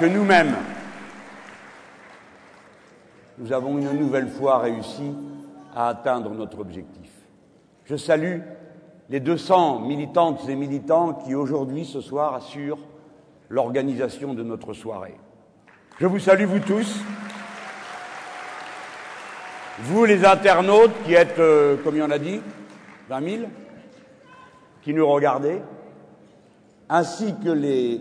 que nous-mêmes, nous avons une nouvelle fois réussi à atteindre notre objectif. Je salue les 200 militantes et militants qui aujourd'hui, ce soir, assurent l'organisation de notre soirée. Je vous salue, vous tous. Vous, les internautes, qui êtes, euh, comme il en a dit, 20 000, qui nous regardez, ainsi que les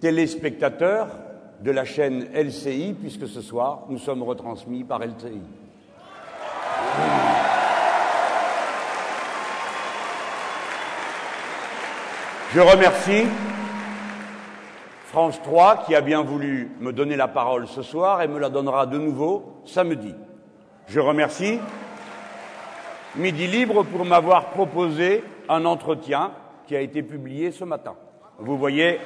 téléspectateurs de la chaîne LCI, puisque ce soir, nous sommes retransmis par LCI. Je remercie France 3 qui a bien voulu me donner la parole ce soir et me la donnera de nouveau samedi. Je remercie Midi Libre pour m'avoir proposé un entretien qui a été publié ce matin. Vous voyez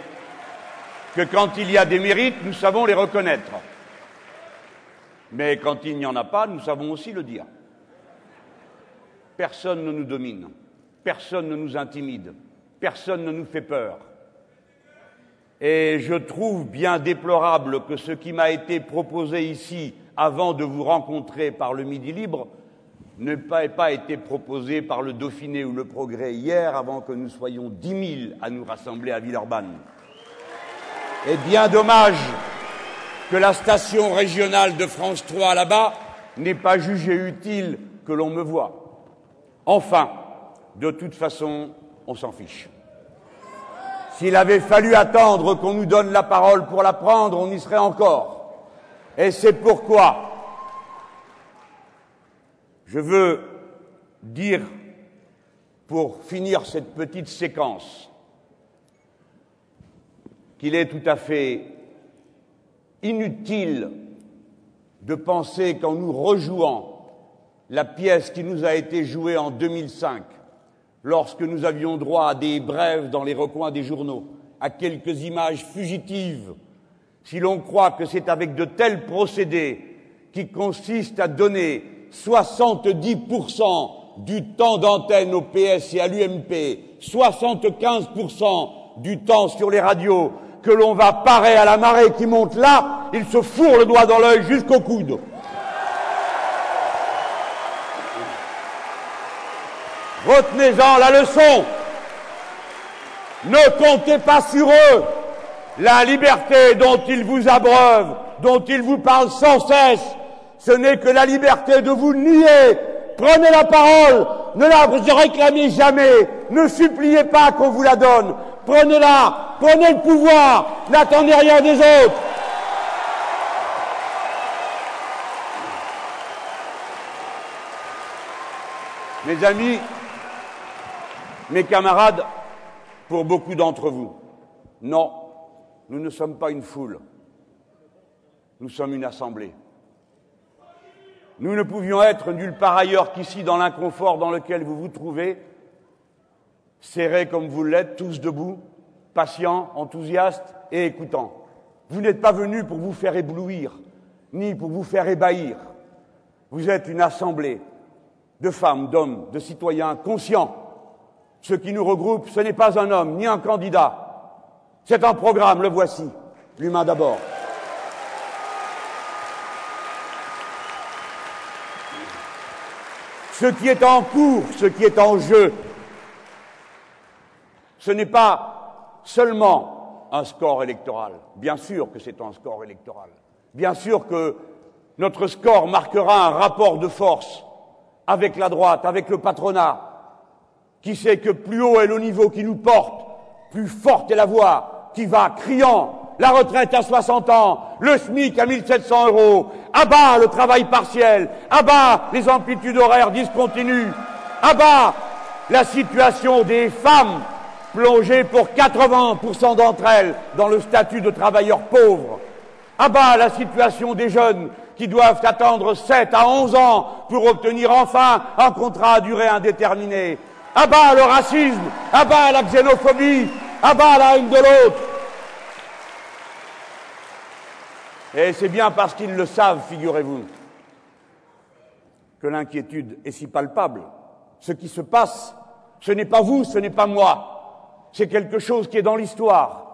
que quand il y a des mérites, nous savons les reconnaître. Mais quand il n'y en a pas, nous savons aussi le dire. Personne ne nous domine, personne ne nous intimide, personne ne nous fait peur. Et je trouve bien déplorable que ce qui m'a été proposé ici avant de vous rencontrer par le Midi Libre n'ait pas été proposé par le Dauphiné ou le Progrès hier avant que nous soyons dix mille à nous rassembler à Villeurbanne. Et bien dommage que la station régionale de France 3 là-bas n'ait pas jugé utile que l'on me voie. Enfin, de toute façon, on s'en fiche. S'il avait fallu attendre qu'on nous donne la parole pour la prendre, on y serait encore. Et c'est pourquoi je veux dire, pour finir cette petite séquence, qu'il est tout à fait inutile de penser qu'en nous rejouant la pièce qui nous a été jouée en 2005, lorsque nous avions droit à des brèves dans les recoins des journaux, à quelques images fugitives, si l'on croit que c'est avec de tels procédés qui consistent à donner 70% du temps d'antenne au PS et à l'UMP, 75% du temps sur les radios, que l'on va parer à la marée qui monte là, il se fourre le doigt dans l'œil jusqu'au coude. Retenez-en la leçon. Ne comptez pas sur eux. La liberté dont ils vous abreuvent, dont ils vous parlent sans cesse, ce n'est que la liberté de vous nier. Prenez la parole, ne la réclamez jamais, ne suppliez pas qu'on vous la donne. Prenez-la, prenez le pouvoir, n'attendez rien des autres. Mes amis, mes camarades, pour beaucoup d'entre vous, non, nous ne sommes pas une foule, nous sommes une assemblée. Nous ne pouvions être nulle part ailleurs qu'ici dans l'inconfort dans lequel vous vous trouvez, serrés comme vous l'êtes, tous debout, patients, enthousiastes et écoutants. Vous n'êtes pas venus pour vous faire éblouir, ni pour vous faire ébahir. Vous êtes une assemblée de femmes, d'hommes, de citoyens conscients. Ce qui nous regroupe, ce n'est pas un homme, ni un candidat. C'est un programme, le voici. L'humain d'abord. Ce qui est en cours, ce qui est en jeu, ce n'est pas seulement un score électoral. Bien sûr que c'est un score électoral. Bien sûr que notre score marquera un rapport de force avec la droite, avec le patronat, qui sait que plus haut est le niveau qui nous porte, plus forte est la voix qui va criant la retraite à 60 ans, le SMIC à 1700 euros, à bas le travail partiel, à bas les amplitudes horaires discontinues, à bas la situation des femmes plongées pour 80% d'entre elles dans le statut de travailleurs pauvres, à bas la situation des jeunes qui doivent attendre 7 à 11 ans pour obtenir enfin un contrat à durée indéterminée, à bas le racisme, à bas la xénophobie, à bas la haine de l'autre, Et c'est bien parce qu'ils le savent, figurez-vous, que l'inquiétude est si palpable. Ce qui se passe, ce n'est pas vous, ce n'est pas moi. C'est quelque chose qui est dans l'histoire.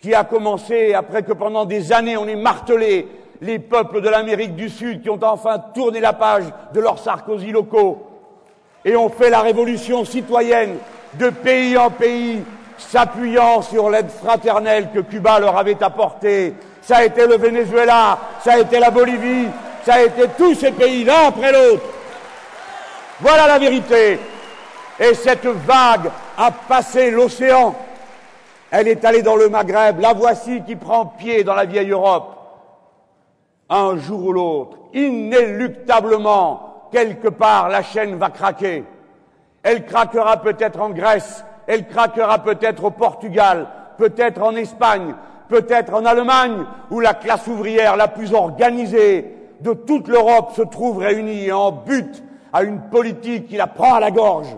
qui a commencé après que pendant des années on ait martelé les peuples de l'Amérique du Sud qui ont enfin tourné la page de leurs Sarkozy locaux et ont fait la révolution citoyenne de pays en pays, s'appuyant sur l'aide fraternelle que Cuba leur avait apportée. Ça a été le Venezuela, ça a été la Bolivie, ça a été tous ces pays l'un après l'autre. Voilà la vérité. Et cette vague a passé l'océan. Elle est allée dans le Maghreb. La voici qui prend pied dans la vieille Europe. Un jour ou l'autre, inéluctablement, quelque part, la chaîne va craquer. Elle craquera peut-être en Grèce, elle craquera peut-être au Portugal, peut-être en Espagne, peut-être en Allemagne, où la classe ouvrière la plus organisée de toute l'Europe se trouve réunie en but à une politique qui la prend à la gorge,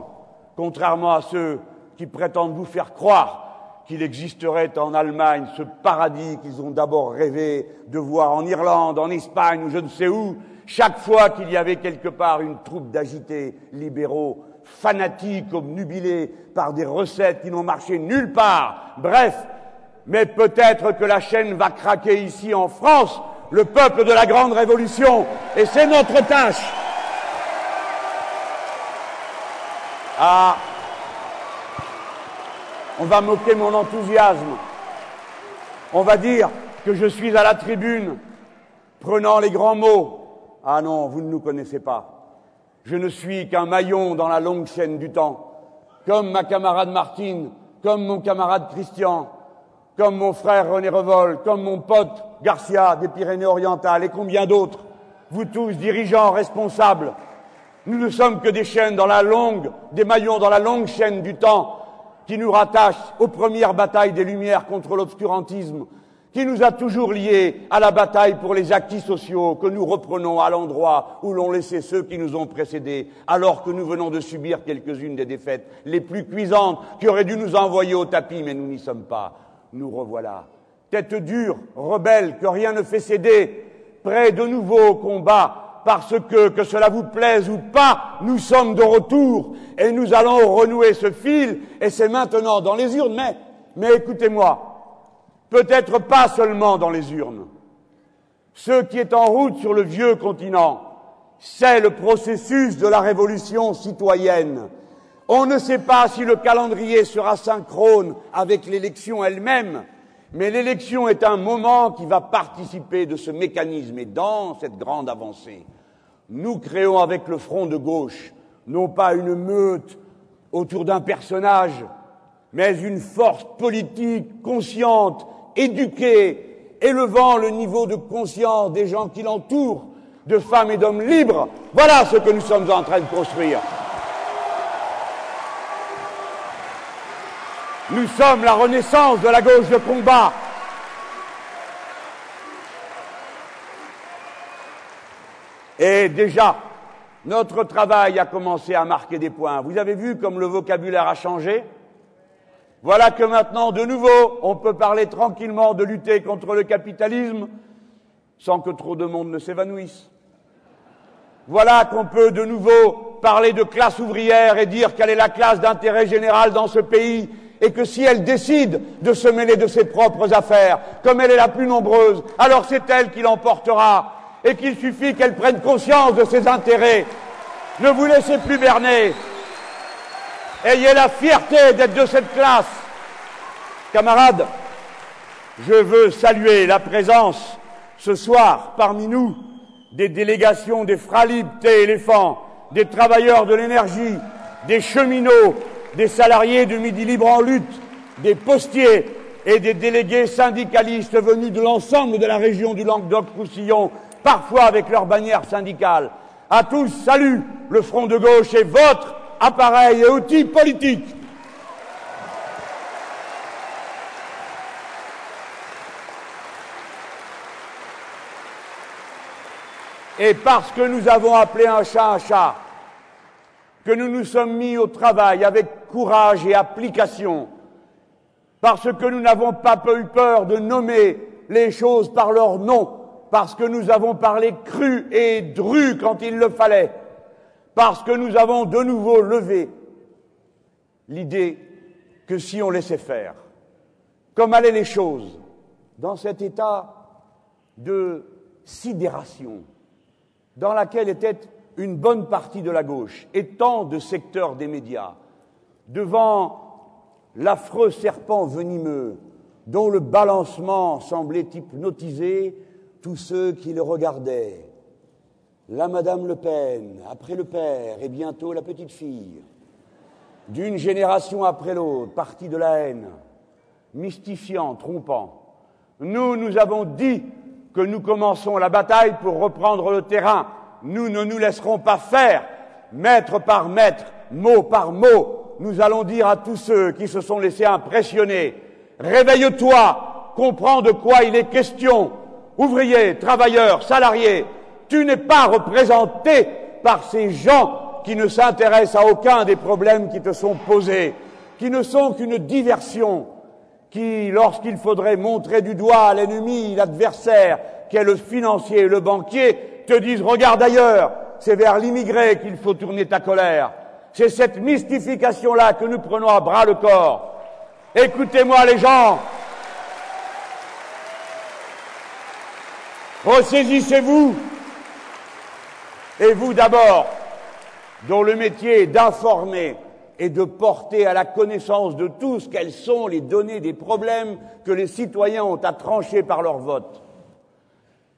contrairement à ceux qui prétendent vous faire croire qu'il existerait en Allemagne ce paradis qu'ils ont d'abord rêvé de voir en Irlande, en Espagne ou je ne sais où, chaque fois qu'il y avait quelque part une troupe d'agités libéraux fanatiques, obnubilés par des recettes qui n'ont marché nulle part. Bref, mais peut-être que la chaîne va craquer ici en France, le peuple de la grande révolution, et c'est notre tâche. Ah, on va moquer mon enthousiasme. On va dire que je suis à la tribune, prenant les grands mots. Ah non, vous ne nous connaissez pas. Je ne suis qu'un maillon dans la longue chaîne du temps, comme ma camarade Martine, comme mon camarade Christian, comme mon frère René Revol, comme mon pote Garcia des Pyrénées-Orientales et combien d'autres, vous tous dirigeants responsables. Nous ne sommes que des chaînes dans la longue, des maillons dans la longue chaîne du temps qui nous rattache aux premières batailles des Lumières contre l'obscurantisme, qui nous a toujours liés à la bataille pour les acquis sociaux que nous reprenons à l'endroit où l'ont laissé ceux qui nous ont précédés, alors que nous venons de subir quelques-unes des défaites les plus cuisantes qui auraient dû nous envoyer au tapis, mais nous n'y sommes pas. Nous revoilà. Tête dure, rebelle, que rien ne fait céder, prêts de nouveau au combat, parce que, que cela vous plaise ou pas, nous sommes de retour et nous allons renouer ce fil et c'est maintenant dans les urnes. Mais, mais écoutez-moi, peut-être pas seulement dans les urnes. Ce qui est en route sur le vieux continent, c'est le processus de la révolution citoyenne. On ne sait pas si le calendrier sera synchrone avec l'élection elle-même, mais l'élection est un moment qui va participer de ce mécanisme et dans cette grande avancée nous créons avec le front de gauche non pas une meute autour d'un personnage, mais une force politique consciente, éduquée, élevant le niveau de conscience des gens qui l'entourent, de femmes et d'hommes libres. Voilà ce que nous sommes en train de construire. Nous sommes la renaissance de la gauche de combat, Et déjà, notre travail a commencé à marquer des points. Vous avez vu comme le vocabulaire a changé Voilà que maintenant, de nouveau, on peut parler tranquillement de lutter contre le capitalisme sans que trop de monde ne s'évanouisse. Voilà qu'on peut de nouveau parler de classe ouvrière et dire quelle est la classe d'intérêt général dans ce pays et que si elle décide de se mêler de ses propres affaires, comme elle est la plus nombreuse, alors c'est elle qui l'emportera et qu'il suffit qu'elle prenne conscience de ses intérêts. Ne vous laissez plus berner. Ayez la fierté d'être de cette classe. Camarades, je veux saluer la présence ce soir parmi nous des délégations des Fralib éléphants, des travailleurs de l'énergie, des cheminots, des salariés de Midi Libre en lutte, des postiers et des délégués syndicalistes venus de l'ensemble de la région du Languedoc-Roussillon parfois avec leur bannière syndicale. À tous, salut, le Front de gauche est votre appareil et outil politique. Et parce que nous avons appelé un chat un chat, que nous nous sommes mis au travail avec courage et application, parce que nous n'avons pas eu peur de nommer les choses par leur nom, parce que nous avons parlé cru et dru quand il le fallait, parce que nous avons de nouveau levé l'idée que si on laissait faire, comme allaient les choses dans cet état de sidération dans laquelle était une bonne partie de la gauche et tant de secteurs des médias devant l'affreux serpent venimeux dont le balancement semblait hypnotiser tous ceux qui le regardaient. La Madame Le Pen, après le père et bientôt la petite fille, d'une génération après l'autre, partie de la haine, mystifiant, trompant. Nous, nous avons dit que nous commençons la bataille pour reprendre le terrain. Nous ne nous laisserons pas faire, mètre par mètre, mot par mot. Nous allons dire à tous ceux qui se sont laissés impressionner, réveille-toi, comprends de quoi il est question. Ouvriers, travailleurs, salariés, tu n'es pas représenté par ces gens qui ne s'intéressent à aucun des problèmes qui te sont posés, qui ne sont qu'une diversion, qui, lorsqu'il faudrait montrer du doigt l'ennemi, l'adversaire, qu'est le financier le banquier, te disent regarde ailleurs, c'est vers l'immigré qu'il faut tourner ta colère. C'est cette mystification-là que nous prenons à bras le corps. Écoutez-moi les gens. Ressaisissez-vous. Et vous d'abord, dont le métier est d'informer, et de porter à la connaissance de tous quelles sont les données des problèmes que les citoyens ont à trancher par leur vote.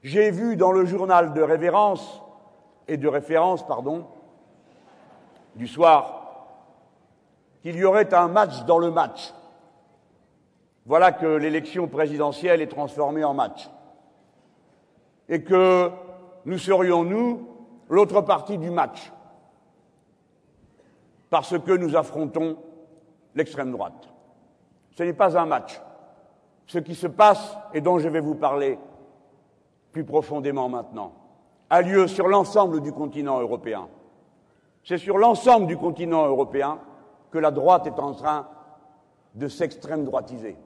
J'ai vu dans le journal de révérence et de référence, pardon, du soir, qu'il y aurait un match dans le match. Voilà que l'élection présidentielle est transformée en match. Et que nous serions, nous, l'autre partie du match parce que nous affrontons l'extrême droite. Ce n'est pas un match. Ce qui se passe et dont je vais vous parler plus profondément maintenant a lieu sur l'ensemble du continent européen. C'est sur l'ensemble du continent européen que la droite est en train de s'extrême droitiser.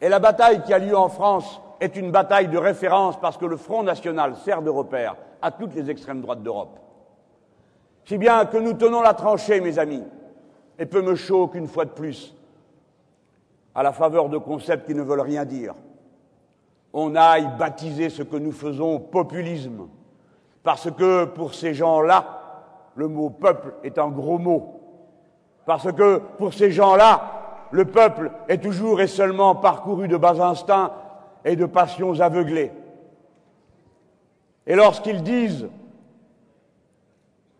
Et la bataille qui a lieu en France est une bataille de référence parce que le Front national sert de repère à toutes les extrêmes droites d'Europe. Si bien que nous tenons la tranchée, mes amis, et peu me choque une fois de plus, à la faveur de concepts qui ne veulent rien dire, on aille baptiser ce que nous faisons populisme, parce que pour ces gens-là, le mot peuple est un gros mot, parce que pour ces gens-là, le peuple est toujours et seulement parcouru de bas instincts et de passions aveuglées. Et lorsqu'ils disent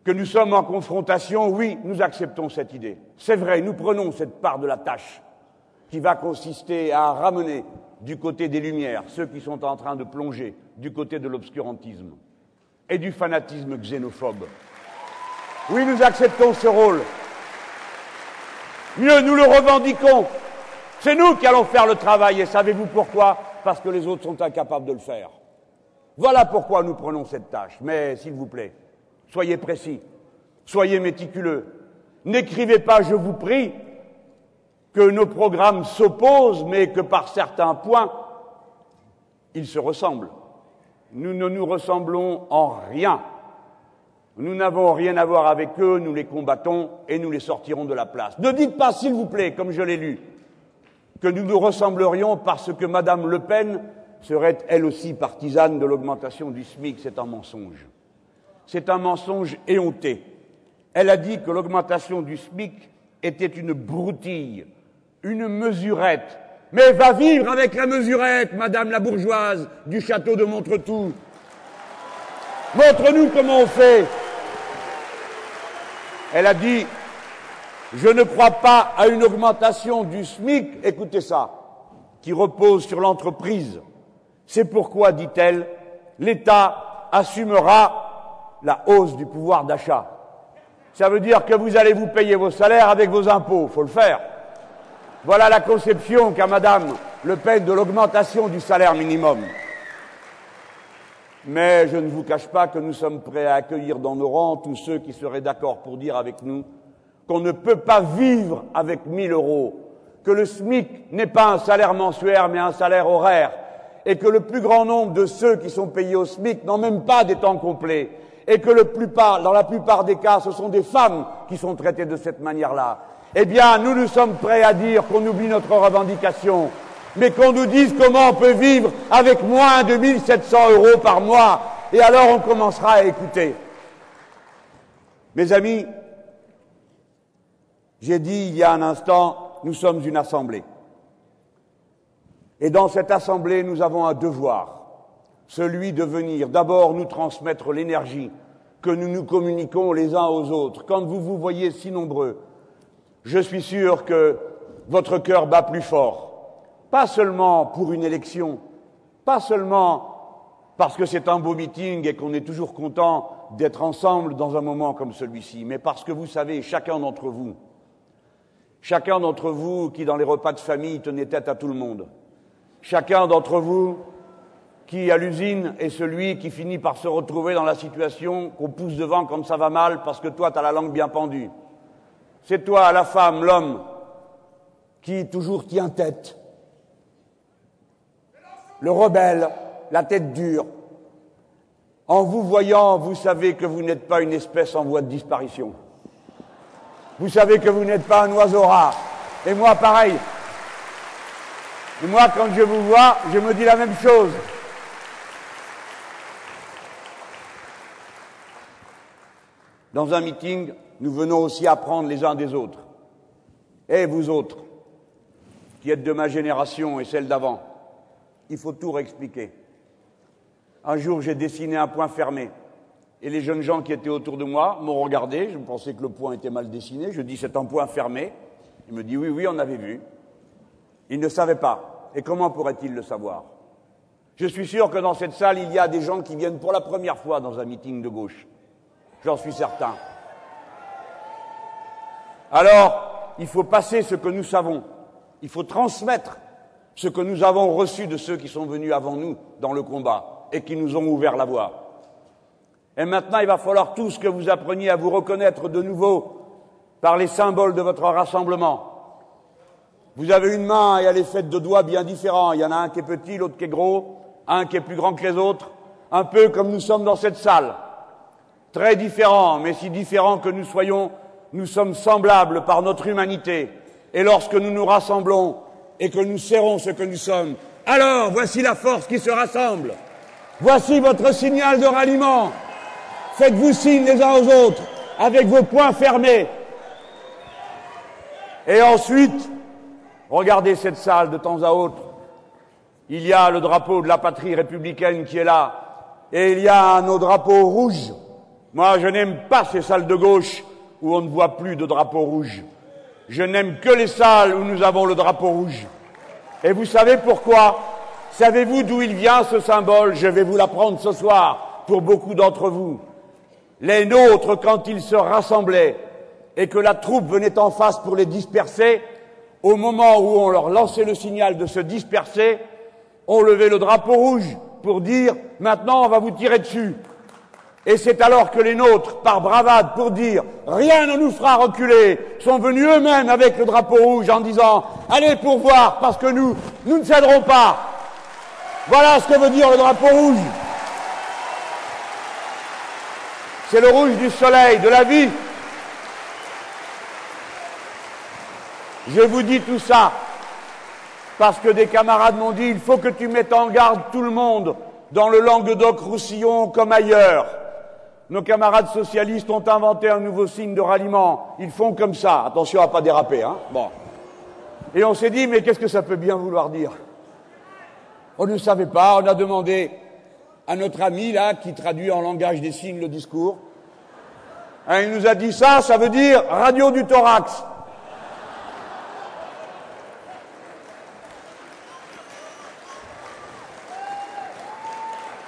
que nous sommes en confrontation, oui, nous acceptons cette idée. C'est vrai, nous prenons cette part de la tâche qui va consister à ramener du côté des Lumières ceux qui sont en train de plonger du côté de l'obscurantisme et du fanatisme xénophobe. Oui, nous acceptons ce rôle. Mieux, nous le revendiquons. C'est nous qui allons faire le travail et savez-vous pourquoi? Parce que les autres sont incapables de le faire. Voilà pourquoi nous prenons cette tâche. Mais, s'il vous plaît, Soyez précis, soyez méticuleux. N'écrivez pas, je vous prie, que nos programmes s'opposent, mais que par certains points, ils se ressemblent. Nous ne nous ressemblons en rien. Nous n'avons rien à voir avec eux, nous les combattons et nous les sortirons de la place. Ne dites pas, s'il vous plaît, comme je l'ai lu, que nous nous ressemblerions parce que Madame Le Pen serait elle aussi partisane de l'augmentation du SMIC. C'est un mensonge c'est un mensonge éhonté. Elle a dit que l'augmentation du SMIC était une broutille, une mesurette. Mais va vivre avec la mesurette, Madame la bourgeoise du château de Montretout. Montre-nous comment on fait. Elle a dit, je ne crois pas à une augmentation du SMIC, écoutez ça, qui repose sur l'entreprise. C'est pourquoi, dit-elle, l'État assumera la hausse du pouvoir d'achat. Ça veut dire que vous allez vous payer vos salaires avec vos impôts, faut le faire. Voilà la conception qu'a Madame Le Pen de l'augmentation du salaire minimum. Mais je ne vous cache pas que nous sommes prêts à accueillir dans nos rangs tous ceux qui seraient d'accord pour dire avec nous qu'on ne peut pas vivre avec 1000 euros, que le SMIC n'est pas un salaire mensuel mais un salaire horaire, et que le plus grand nombre de ceux qui sont payés au SMIC n'ont même pas des temps complets, et que le dans la plupart des cas, ce sont des femmes qui sont traitées de cette manière-là. eh bien, nous nous sommes prêts à dire qu'on oublie notre revendication, mais qu'on nous dise comment on peut vivre avec moins de 1700 euros par mois, et alors on commencera à écouter. Mes amis, j'ai dit il y a un instant, nous sommes une assemblée. Et dans cette assemblée, nous avons un devoir, celui de venir d'abord nous transmettre l'énergie que nous nous communiquons les uns aux autres. Quand vous vous voyez si nombreux, je suis sûr que votre cœur bat plus fort, pas seulement pour une élection, pas seulement parce que c'est un beau meeting et qu'on est toujours content d'être ensemble dans un moment comme celui-ci, mais parce que vous savez, chacun d'entre vous, chacun d'entre vous qui dans les repas de famille tenait tête à tout le monde, chacun d'entre vous qui à l'usine est celui qui finit par se retrouver dans la situation qu'on pousse devant quand ça va mal parce que toi tu as la langue bien pendue. C'est toi, la femme, l'homme, qui toujours tient tête. Le rebelle, la tête dure. En vous voyant, vous savez que vous n'êtes pas une espèce en voie de disparition. Vous savez que vous n'êtes pas un oiseau rare. Et moi, pareil. Et moi, quand je vous vois, je me dis la même chose. Dans un meeting, nous venons aussi apprendre les uns des autres. Et vous autres, qui êtes de ma génération et celle d'avant, il faut tout réexpliquer. Un jour, j'ai dessiné un point fermé. Et les jeunes gens qui étaient autour de moi m'ont regardé. Je pensais que le point était mal dessiné. Je dis c'est un point fermé. Il me dit oui, oui, on avait vu. Il ne savait pas. Et comment pourrait-il le savoir? Je suis sûr que dans cette salle, il y a des gens qui viennent pour la première fois dans un meeting de gauche. J'en suis certain. Alors, il faut passer ce que nous savons. Il faut transmettre ce que nous avons reçu de ceux qui sont venus avant nous dans le combat et qui nous ont ouvert la voie. Et maintenant, il va falloir tous que vous appreniez à vous reconnaître de nouveau par les symboles de votre rassemblement. Vous avez une main et elle est faite de doigts bien différents. Il y en a un qui est petit, l'autre qui est gros, un qui est plus grand que les autres, un peu comme nous sommes dans cette salle. Très différents, mais si différents que nous soyons, nous sommes semblables par notre humanité. Et lorsque nous nous rassemblons et que nous serrons ce que nous sommes, alors voici la force qui se rassemble. Voici votre signal de ralliement. Faites-vous signe les uns aux autres avec vos poings fermés. Et ensuite, regardez cette salle de temps à autre. Il y a le drapeau de la patrie républicaine qui est là. Et il y a nos drapeaux rouges. Moi, je n'aime pas ces salles de gauche où on ne voit plus de drapeau rouge. Je n'aime que les salles où nous avons le drapeau rouge. Et vous savez pourquoi? Savez-vous d'où il vient ce symbole? Je vais vous l'apprendre ce soir pour beaucoup d'entre vous. Les nôtres, quand ils se rassemblaient et que la troupe venait en face pour les disperser, au moment où on leur lançait le signal de se disperser, on levait le drapeau rouge pour dire maintenant on va vous tirer dessus. Et c'est alors que les nôtres, par bravade, pour dire rien ne nous fera reculer, sont venus eux-mêmes avec le drapeau rouge en disant allez pour voir parce que nous, nous ne céderons pas. Voilà ce que veut dire le drapeau rouge. C'est le rouge du soleil, de la vie. Je vous dis tout ça parce que des camarades m'ont dit il faut que tu mettes en garde tout le monde dans le Languedoc-Roussillon comme ailleurs. Nos camarades socialistes ont inventé un nouveau signe de ralliement. Ils font comme ça. Attention à pas déraper, hein. Bon. Et on s'est dit, mais qu'est-ce que ça peut bien vouloir dire? On ne savait pas. On a demandé à notre ami, là, qui traduit en langage des signes le discours. Hein, il nous a dit ça, ça veut dire radio du thorax.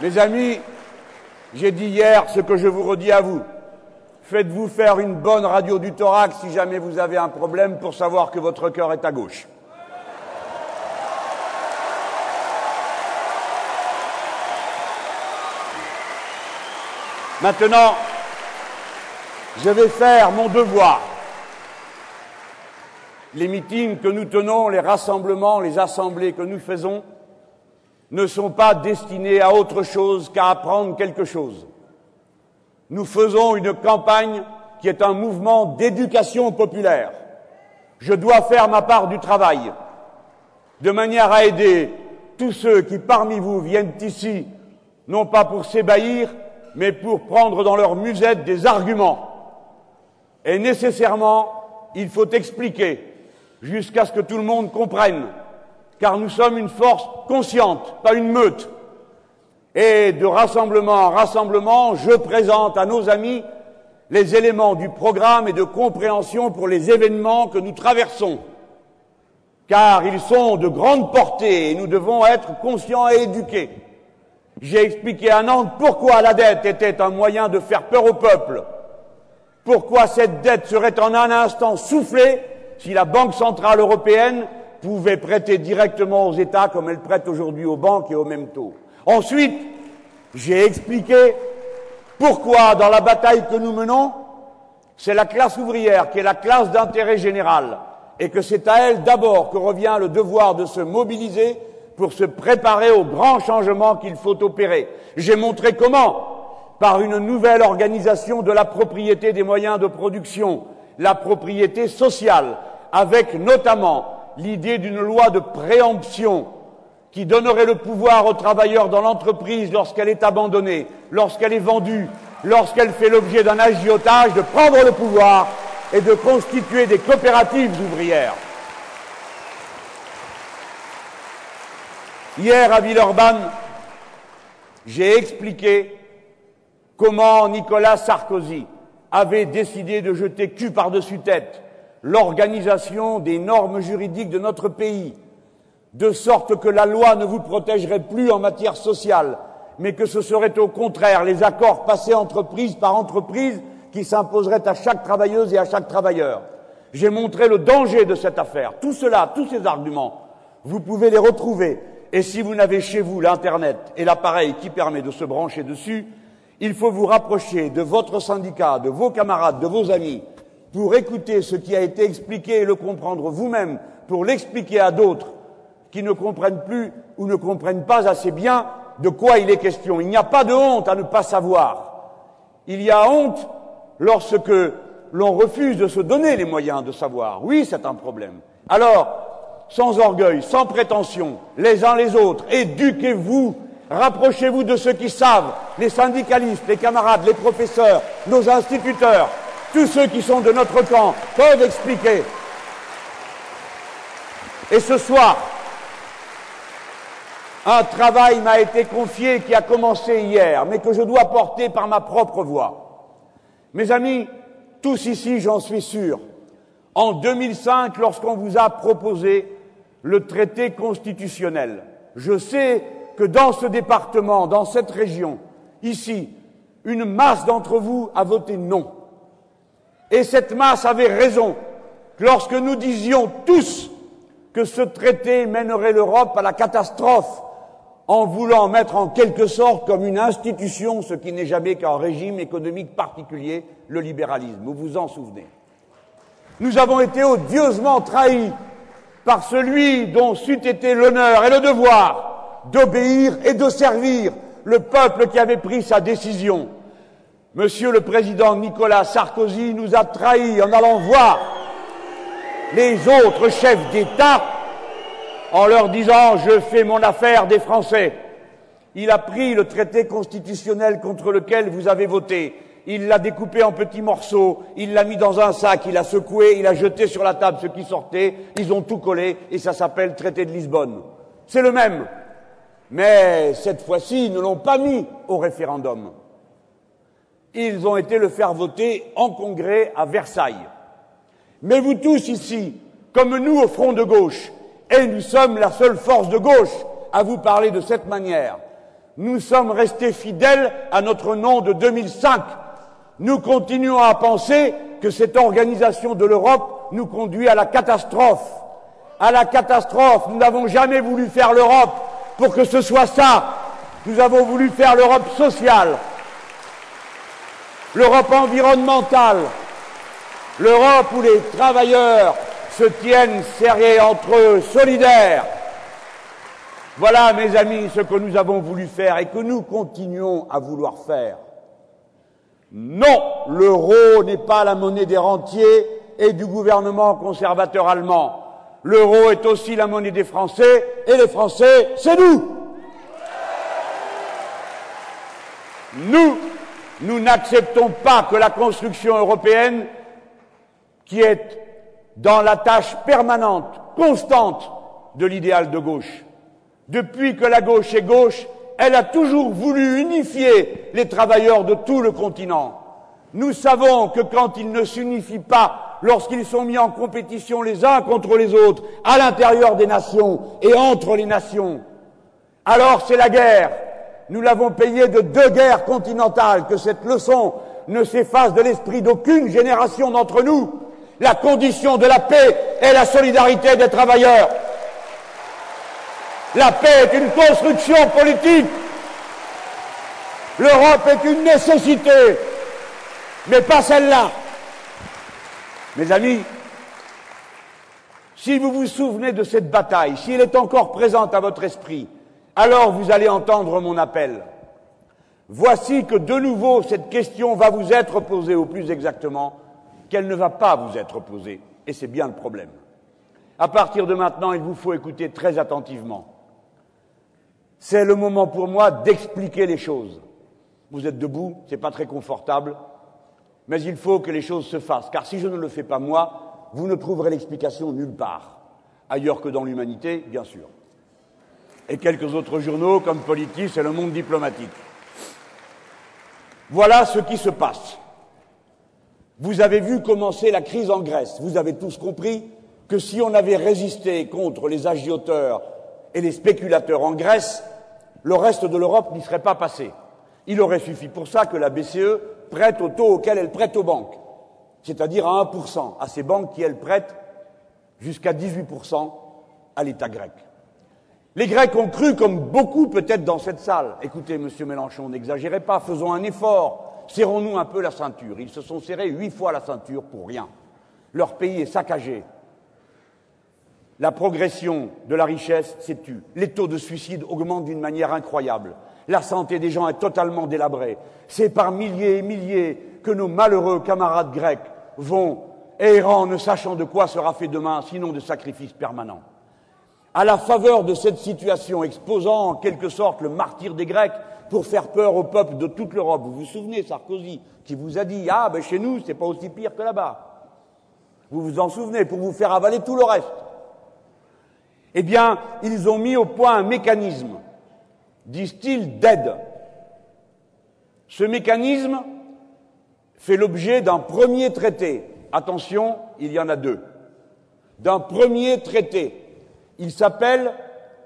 Mes amis, j'ai dit hier ce que je vous redis à vous. Faites-vous faire une bonne radio du thorax si jamais vous avez un problème pour savoir que votre cœur est à gauche. Maintenant, je vais faire mon devoir. Les meetings que nous tenons, les rassemblements, les assemblées que nous faisons, ne sont pas destinés à autre chose qu'à apprendre quelque chose. Nous faisons une campagne qui est un mouvement d'éducation populaire. je dois faire ma part du travail, de manière à aider tous ceux qui parmi vous viennent ici, non pas pour s'ébahir, mais pour prendre dans leur musette des arguments. Et nécessairement, il faut expliquer jusqu'à ce que tout le monde comprenne, car nous sommes une force consciente, pas une meute. Et de rassemblement en rassemblement, je présente à nos amis les éléments du programme et de compréhension pour les événements que nous traversons, car ils sont de grande portée et nous devons être conscients et éduqués. J'ai expliqué à Nantes pourquoi la dette était un moyen de faire peur au peuple, pourquoi cette dette serait en un instant soufflée si la Banque centrale européenne pouvait prêter directement aux États comme elle prête aujourd'hui aux banques et au même taux. Ensuite, j'ai expliqué pourquoi, dans la bataille que nous menons, c'est la classe ouvrière qui est la classe d'intérêt général et que c'est à elle d'abord que revient le devoir de se mobiliser pour se préparer aux grands changements qu'il faut opérer. J'ai montré comment, par une nouvelle organisation de la propriété des moyens de production, la propriété sociale, avec notamment l'idée d'une loi de préemption qui donnerait le pouvoir aux travailleurs dans l'entreprise lorsqu'elle est abandonnée, lorsqu'elle est vendue, lorsqu'elle fait l'objet d'un agiotage, de prendre le pouvoir et de constituer des coopératives ouvrières. Hier à Villeurbanne, j'ai expliqué comment Nicolas Sarkozy avait décidé de jeter cul par-dessus tête l'organisation des normes juridiques de notre pays, de sorte que la loi ne vous protégerait plus en matière sociale, mais que ce serait au contraire les accords passés entreprise par entreprise qui s'imposeraient à chaque travailleuse et à chaque travailleur. J'ai montré le danger de cette affaire. Tout cela, tous ces arguments, vous pouvez les retrouver. Et si vous n'avez chez vous l'Internet et l'appareil qui permet de se brancher dessus, il faut vous rapprocher de votre syndicat, de vos camarades, de vos amis, pour écouter ce qui a été expliqué et le comprendre vous-même, pour l'expliquer à d'autres, qui ne comprennent plus ou ne comprennent pas assez bien de quoi il est question. Il n'y a pas de honte à ne pas savoir. Il y a honte lorsque l'on refuse de se donner les moyens de savoir. Oui, c'est un problème. Alors, sans orgueil, sans prétention, les uns les autres, éduquez-vous, rapprochez-vous de ceux qui savent, les syndicalistes, les camarades, les professeurs, nos instituteurs, tous ceux qui sont de notre camp peuvent expliquer. Et ce soir, un travail m'a été confié qui a commencé hier, mais que je dois porter par ma propre voix. Mes amis, tous ici, j'en suis sûr, en 2005, lorsqu'on vous a proposé le traité constitutionnel, je sais que dans ce département, dans cette région, ici, une masse d'entre vous a voté non. Et cette masse avait raison lorsque nous disions tous que ce traité mènerait l'Europe à la catastrophe en voulant mettre en quelque sorte comme une institution ce qui n'est jamais qu'un régime économique particulier, le libéralisme. Vous vous en souvenez. Nous avons été odieusement trahis par celui dont c'eût été l'honneur et le devoir d'obéir et de servir le peuple qui avait pris sa décision. Monsieur le président Nicolas Sarkozy nous a trahis en allant voir les autres chefs d'État en leur disant je fais mon affaire des Français. Il a pris le traité constitutionnel contre lequel vous avez voté, il l'a découpé en petits morceaux, il l'a mis dans un sac, il a secoué, il a jeté sur la table ce qui sortait, ils ont tout collé et ça s'appelle traité de Lisbonne. C'est le même. Mais cette fois-ci, ils ne l'ont pas mis au référendum. Ils ont été le faire voter en congrès à Versailles. Mais vous tous ici, comme nous au front de gauche, et nous sommes la seule force de gauche à vous parler de cette manière. Nous sommes restés fidèles à notre nom de 2005. Nous continuons à penser que cette organisation de l'Europe nous conduit à la catastrophe. À la catastrophe. Nous n'avons jamais voulu faire l'Europe pour que ce soit ça. Nous avons voulu faire l'Europe sociale, l'Europe environnementale, l'Europe où les travailleurs se tiennent serrés entre eux, solidaires. Voilà, mes amis, ce que nous avons voulu faire et que nous continuons à vouloir faire. Non, l'euro n'est pas la monnaie des rentiers et du gouvernement conservateur allemand. L'euro est aussi la monnaie des Français et les Français, c'est nous. Nous, nous n'acceptons pas que la construction européenne, qui est dans la tâche permanente, constante de l'idéal de gauche, depuis que la gauche est gauche, elle a toujours voulu unifier les travailleurs de tout le continent. Nous savons que quand ils ne s'unifient pas, lorsqu'ils sont mis en compétition les uns contre les autres, à l'intérieur des nations et entre les nations, alors c'est la guerre. Nous l'avons payé de deux guerres continentales, que cette leçon ne s'efface de l'esprit d'aucune génération d'entre nous. La condition de la paix est la solidarité des travailleurs. La paix est une construction politique. L'Europe est une nécessité, mais pas celle-là. Mes amis, si vous vous souvenez de cette bataille, si elle est encore présente à votre esprit, alors vous allez entendre mon appel. Voici que de nouveau cette question va vous être posée, ou plus exactement, qu'elle ne va pas vous être posée. Et c'est bien le problème. À partir de maintenant, il vous faut écouter très attentivement. C'est le moment pour moi d'expliquer les choses. Vous êtes debout, c'est pas très confortable, mais il faut que les choses se fassent, car si je ne le fais pas moi, vous ne trouverez l'explication nulle part, ailleurs que dans l'humanité, bien sûr, et quelques autres journaux comme Politis et le monde diplomatique. Voilà ce qui se passe. Vous avez vu commencer la crise en Grèce. Vous avez tous compris que si on avait résisté contre les agioteurs et les spéculateurs en Grèce, le reste de l'Europe n'y serait pas passé. Il aurait suffi pour ça que la BCE prête au taux auquel elle prête aux banques, c'est-à-dire à 1%, à ces banques qui, elles, prêtent jusqu'à 18% à l'État grec. Les Grecs ont cru, comme beaucoup peut-être dans cette salle, écoutez, monsieur Mélenchon, n'exagérez pas, faisons un effort, serrons-nous un peu la ceinture. Ils se sont serrés huit fois la ceinture pour rien. Leur pays est saccagé, la progression de la richesse s'est tue. Les taux de suicide augmentent d'une manière incroyable. La santé des gens est totalement délabrée. C'est par milliers et milliers que nos malheureux camarades grecs vont errant, ne sachant de quoi sera fait demain, sinon de sacrifices permanents. À la faveur de cette situation, exposant en quelque sorte le martyr des Grecs pour faire peur au peuple de toute l'Europe, vous vous souvenez, Sarkozy, qui vous a dit Ah, ben chez nous, c'est pas aussi pire que là-bas. Vous vous en souvenez, pour vous faire avaler tout le reste. Eh bien, ils ont mis au point un mécanisme, disent-ils, d'aide. Ce mécanisme fait l'objet d'un premier traité. Attention, il y en a deux. D'un premier traité. Il s'appelle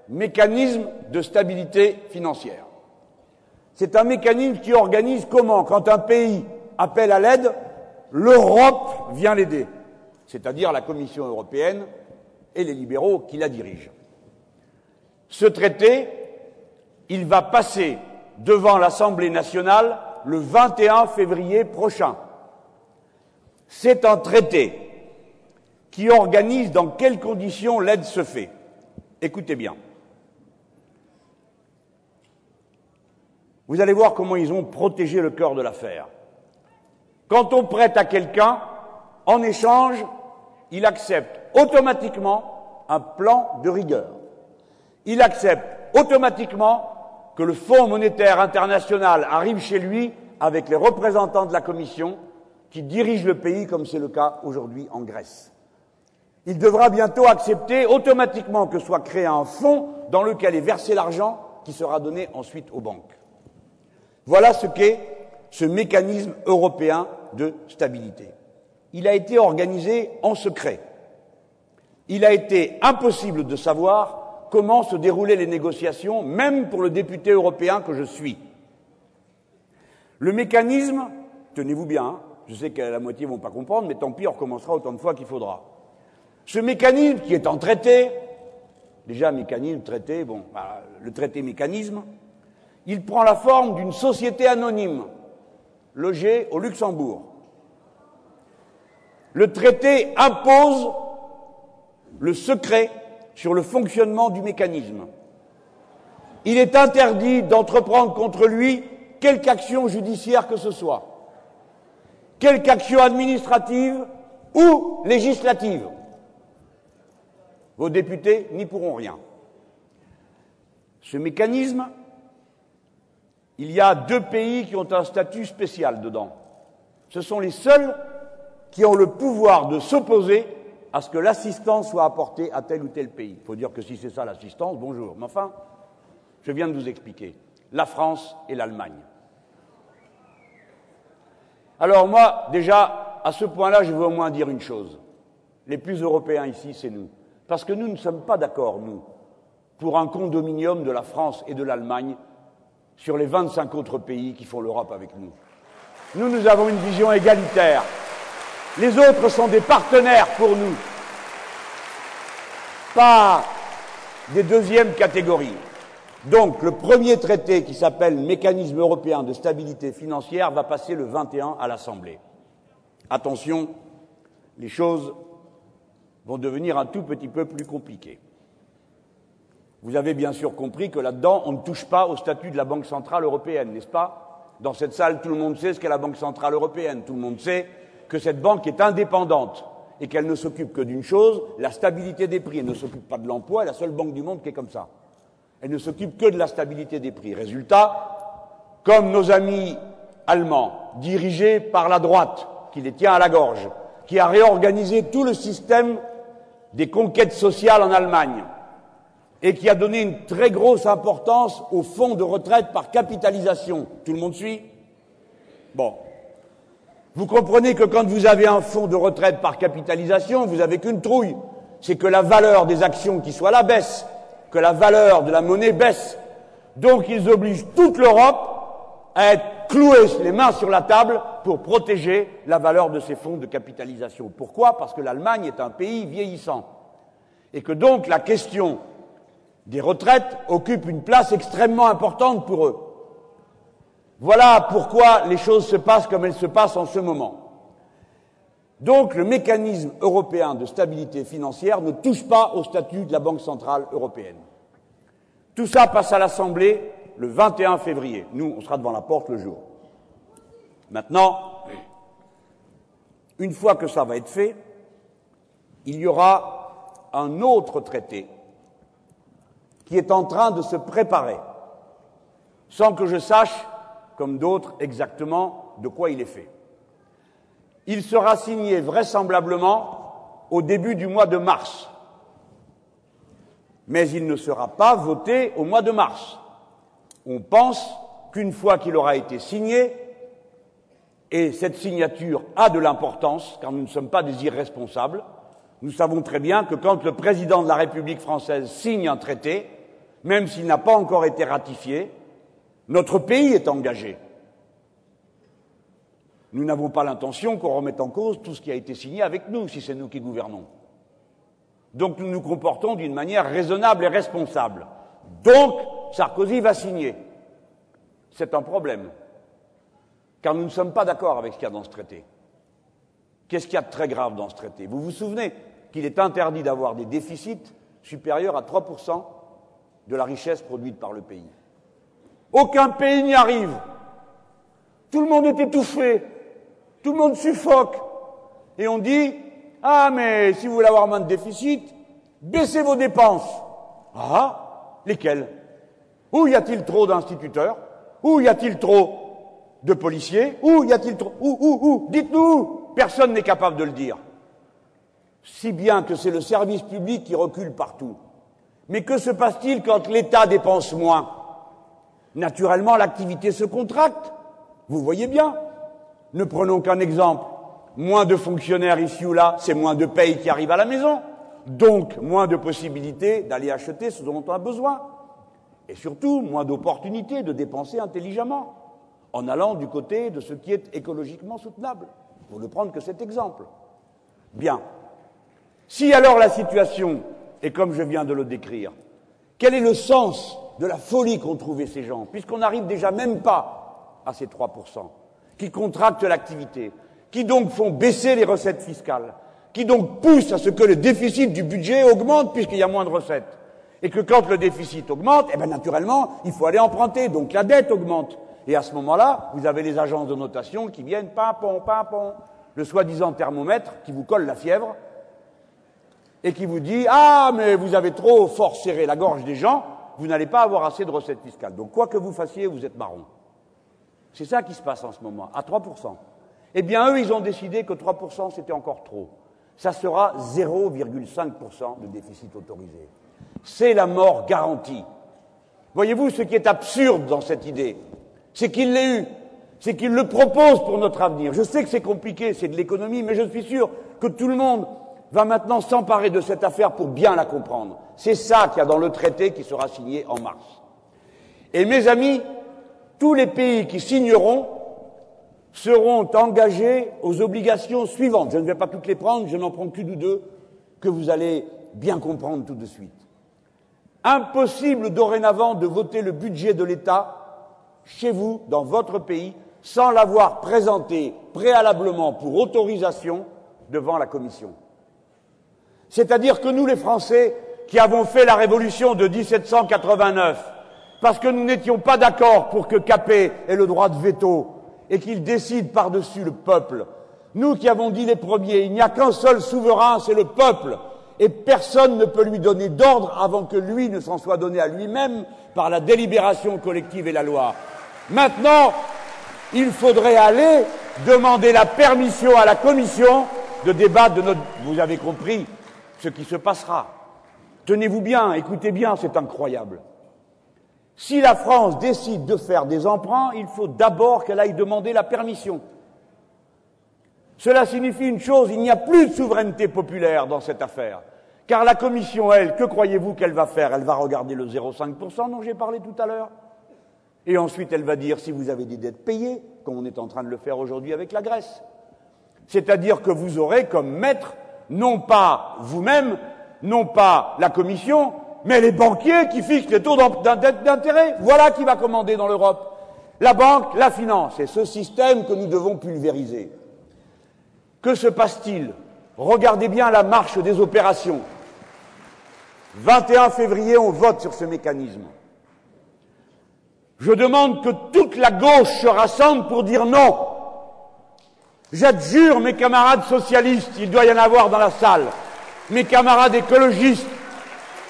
mécanisme de stabilité financière. C'est un mécanisme qui organise comment? Quand un pays appelle à l'aide, l'Europe vient l'aider, c'est-à-dire la Commission européenne et les libéraux qui la dirigent. Ce traité, il va passer devant l'Assemblée nationale le 21 février prochain. C'est un traité qui organise dans quelles conditions l'aide se fait. Écoutez bien. Vous allez voir comment ils ont protégé le cœur de l'affaire. Quand on prête à quelqu'un, en échange, il accepte automatiquement un plan de rigueur. Il accepte automatiquement que le Fonds monétaire international arrive chez lui avec les représentants de la Commission qui dirigent le pays, comme c'est le cas aujourd'hui en Grèce. Il devra bientôt accepter automatiquement que soit créé un fonds dans lequel est versé l'argent qui sera donné ensuite aux banques. Voilà ce qu'est ce mécanisme européen de stabilité il a été organisé en secret. Il a été impossible de savoir comment se déroulaient les négociations, même pour le député européen que je suis. Le mécanisme, tenez-vous bien, hein, je sais qu'à la moitié ne vont pas comprendre, mais tant pis, on recommencera autant de fois qu'il faudra. Ce mécanisme qui est en traité, déjà mécanisme, traité, bon, bah, le traité mécanisme, il prend la forme d'une société anonyme, logée au Luxembourg. Le traité impose le secret sur le fonctionnement du mécanisme. Il est interdit d'entreprendre contre lui quelque action judiciaire que ce soit, quelque action administrative ou législatives. Vos députés n'y pourront rien. Ce mécanisme, il y a deux pays qui ont un statut spécial dedans. Ce sont les seuls qui ont le pouvoir de s'opposer à ce que l'assistance soit apportée à tel ou tel pays. Il faut dire que si c'est ça l'assistance, bonjour. Mais enfin, je viens de vous expliquer. La France et l'Allemagne. Alors moi, déjà, à ce point-là, je veux au moins dire une chose. Les plus européens ici, c'est nous. Parce que nous ne sommes pas d'accord, nous, pour un condominium de la France et de l'Allemagne sur les 25 autres pays qui font l'Europe avec nous. Nous, nous avons une vision égalitaire. Les autres sont des partenaires pour nous, pas des deuxièmes catégories. Donc, le premier traité qui s'appelle Mécanisme européen de stabilité financière va passer le 21 à l'Assemblée. Attention, les choses vont devenir un tout petit peu plus compliquées. Vous avez bien sûr compris que là-dedans, on ne touche pas au statut de la Banque centrale européenne, n'est-ce pas? Dans cette salle, tout le monde sait ce qu'est la Banque centrale européenne. Tout le monde sait que cette banque est indépendante et qu'elle ne s'occupe que d'une chose, la stabilité des prix. Elle ne s'occupe pas de l'emploi, la seule banque du monde qui est comme ça. Elle ne s'occupe que de la stabilité des prix. Résultat, comme nos amis allemands, dirigés par la droite, qui les tient à la gorge, qui a réorganisé tout le système des conquêtes sociales en Allemagne, et qui a donné une très grosse importance aux fonds de retraite par capitalisation. Tout le monde suit? Bon. Vous comprenez que quand vous avez un fonds de retraite par capitalisation, vous n'avez qu'une trouille. C'est que la valeur des actions qui soient là baisse, que la valeur de la monnaie baisse. Donc ils obligent toute l'Europe à être clouée les mains sur la table pour protéger la valeur de ces fonds de capitalisation. Pourquoi? Parce que l'Allemagne est un pays vieillissant. Et que donc la question des retraites occupent une place extrêmement importante pour eux. Voilà pourquoi les choses se passent comme elles se passent en ce moment. Donc le mécanisme européen de stabilité financière ne touche pas au statut de la Banque centrale européenne. Tout ça passe à l'Assemblée le 21 février. Nous, on sera devant la porte le jour. Maintenant, une fois que ça va être fait, il y aura un autre traité qui est en train de se préparer, sans que je sache, comme d'autres, exactement de quoi il est fait. Il sera signé vraisemblablement au début du mois de mars, mais il ne sera pas voté au mois de mars. On pense qu'une fois qu'il aura été signé, et cette signature a de l'importance, car nous ne sommes pas des irresponsables, nous savons très bien que quand le président de la République française signe un traité, même s'il n'a pas encore été ratifié, notre pays est engagé. Nous n'avons pas l'intention qu'on remette en cause tout ce qui a été signé avec nous, si c'est nous qui gouvernons. Donc nous nous comportons d'une manière raisonnable et responsable. Donc Sarkozy va signer. C'est un problème, car nous ne sommes pas d'accord avec ce qu'il y a dans ce traité. Qu'est-ce qu'il y a de très grave dans ce traité? Vous vous souvenez qu'il est interdit d'avoir des déficits supérieurs à 3% de la richesse produite par le pays. Aucun pays n'y arrive. Tout le monde est étouffé. Tout le monde suffoque. Et on dit, ah mais si vous voulez avoir moins de déficit, baissez vos dépenses. Ah, lesquelles? Où y a-t-il trop d'instituteurs? Où y a-t-il trop de policiers? Où y a-t-il trop Où, où, où? Dites-nous Personne n'est capable de le dire. Si bien que c'est le service public qui recule partout. Mais que se passe-t-il quand l'État dépense moins? Naturellement, l'activité se contracte. Vous voyez bien. Ne prenons qu'un exemple. Moins de fonctionnaires ici ou là, c'est moins de paye qui arrive à la maison. Donc, moins de possibilités d'aller acheter ce dont on a besoin. Et surtout, moins d'opportunités de dépenser intelligemment, en allant du côté de ce qui est écologiquement soutenable. Pour ne prendre que cet exemple. Bien. Si alors la situation et comme je viens de le décrire. Quel est le sens de la folie qu'ont trouvé ces gens, puisqu'on n'arrive déjà même pas à ces 3%, qui contractent l'activité, qui donc font baisser les recettes fiscales, qui donc poussent à ce que le déficit du budget augmente puisqu'il y a moins de recettes. Et que quand le déficit augmente, eh bien naturellement, il faut aller emprunter, donc la dette augmente. Et à ce moment-là, vous avez les agences de notation qui viennent pimpon, pimpon. le soi-disant thermomètre qui vous colle la fièvre et qui vous dit Ah, mais vous avez trop fort serré la gorge des gens, vous n'allez pas avoir assez de recettes fiscales. Donc, quoi que vous fassiez, vous êtes marron. C'est ça qui se passe en ce moment, à 3%. Eh bien, eux, ils ont décidé que 3%, c'était encore trop. Ça sera 0,5% de déficit autorisé. C'est la mort garantie. Voyez-vous, ce qui est absurde dans cette idée, c'est qu'il l'ait eu, c'est qu'il le propose pour notre avenir. Je sais que c'est compliqué, c'est de l'économie, mais je suis sûr que tout le monde va maintenant s'emparer de cette affaire pour bien la comprendre. C'est ça qu'il y a dans le traité qui sera signé en mars. Et mes amis, tous les pays qui signeront seront engagés aux obligations suivantes. Je ne vais pas toutes les prendre, je n'en prends qu'une ou deux que vous allez bien comprendre tout de suite. Impossible dorénavant de voter le budget de l'État chez vous, dans votre pays, sans l'avoir présenté préalablement pour autorisation devant la Commission. C'est-à-dire que nous, les Français, qui avons fait la révolution de 1789, parce que nous n'étions pas d'accord pour que Capet ait le droit de veto et qu'il décide par-dessus le peuple, nous qui avons dit les premiers, il n'y a qu'un seul souverain, c'est le peuple, et personne ne peut lui donner d'ordre avant que lui ne s'en soit donné à lui-même par la délibération collective et la loi. Maintenant, il faudrait aller demander la permission à la commission de débattre de notre... Vous avez compris ce qui se passera. Tenez-vous bien, écoutez bien, c'est incroyable. Si la France décide de faire des emprunts, il faut d'abord qu'elle aille demander la permission. Cela signifie une chose, il n'y a plus de souveraineté populaire dans cette affaire. Car la Commission, elle, que croyez-vous qu'elle va faire? Elle va regarder le 0,5% dont j'ai parlé tout à l'heure. Et ensuite, elle va dire si vous avez des dettes payées, comme on est en train de le faire aujourd'hui avec la Grèce. C'est-à-dire que vous aurez comme maître, non pas vous-même, non pas la Commission, mais les banquiers qui fixent les taux d'intérêt. Voilà qui va commander dans l'Europe. La banque, la finance. C'est ce système que nous devons pulvériser. Que se passe-t-il? Regardez bien la marche des opérations. 21 février, on vote sur ce mécanisme. Je demande que toute la gauche se rassemble pour dire non. J'adjure mes camarades socialistes, il doit y en avoir dans la salle, mes camarades écologistes,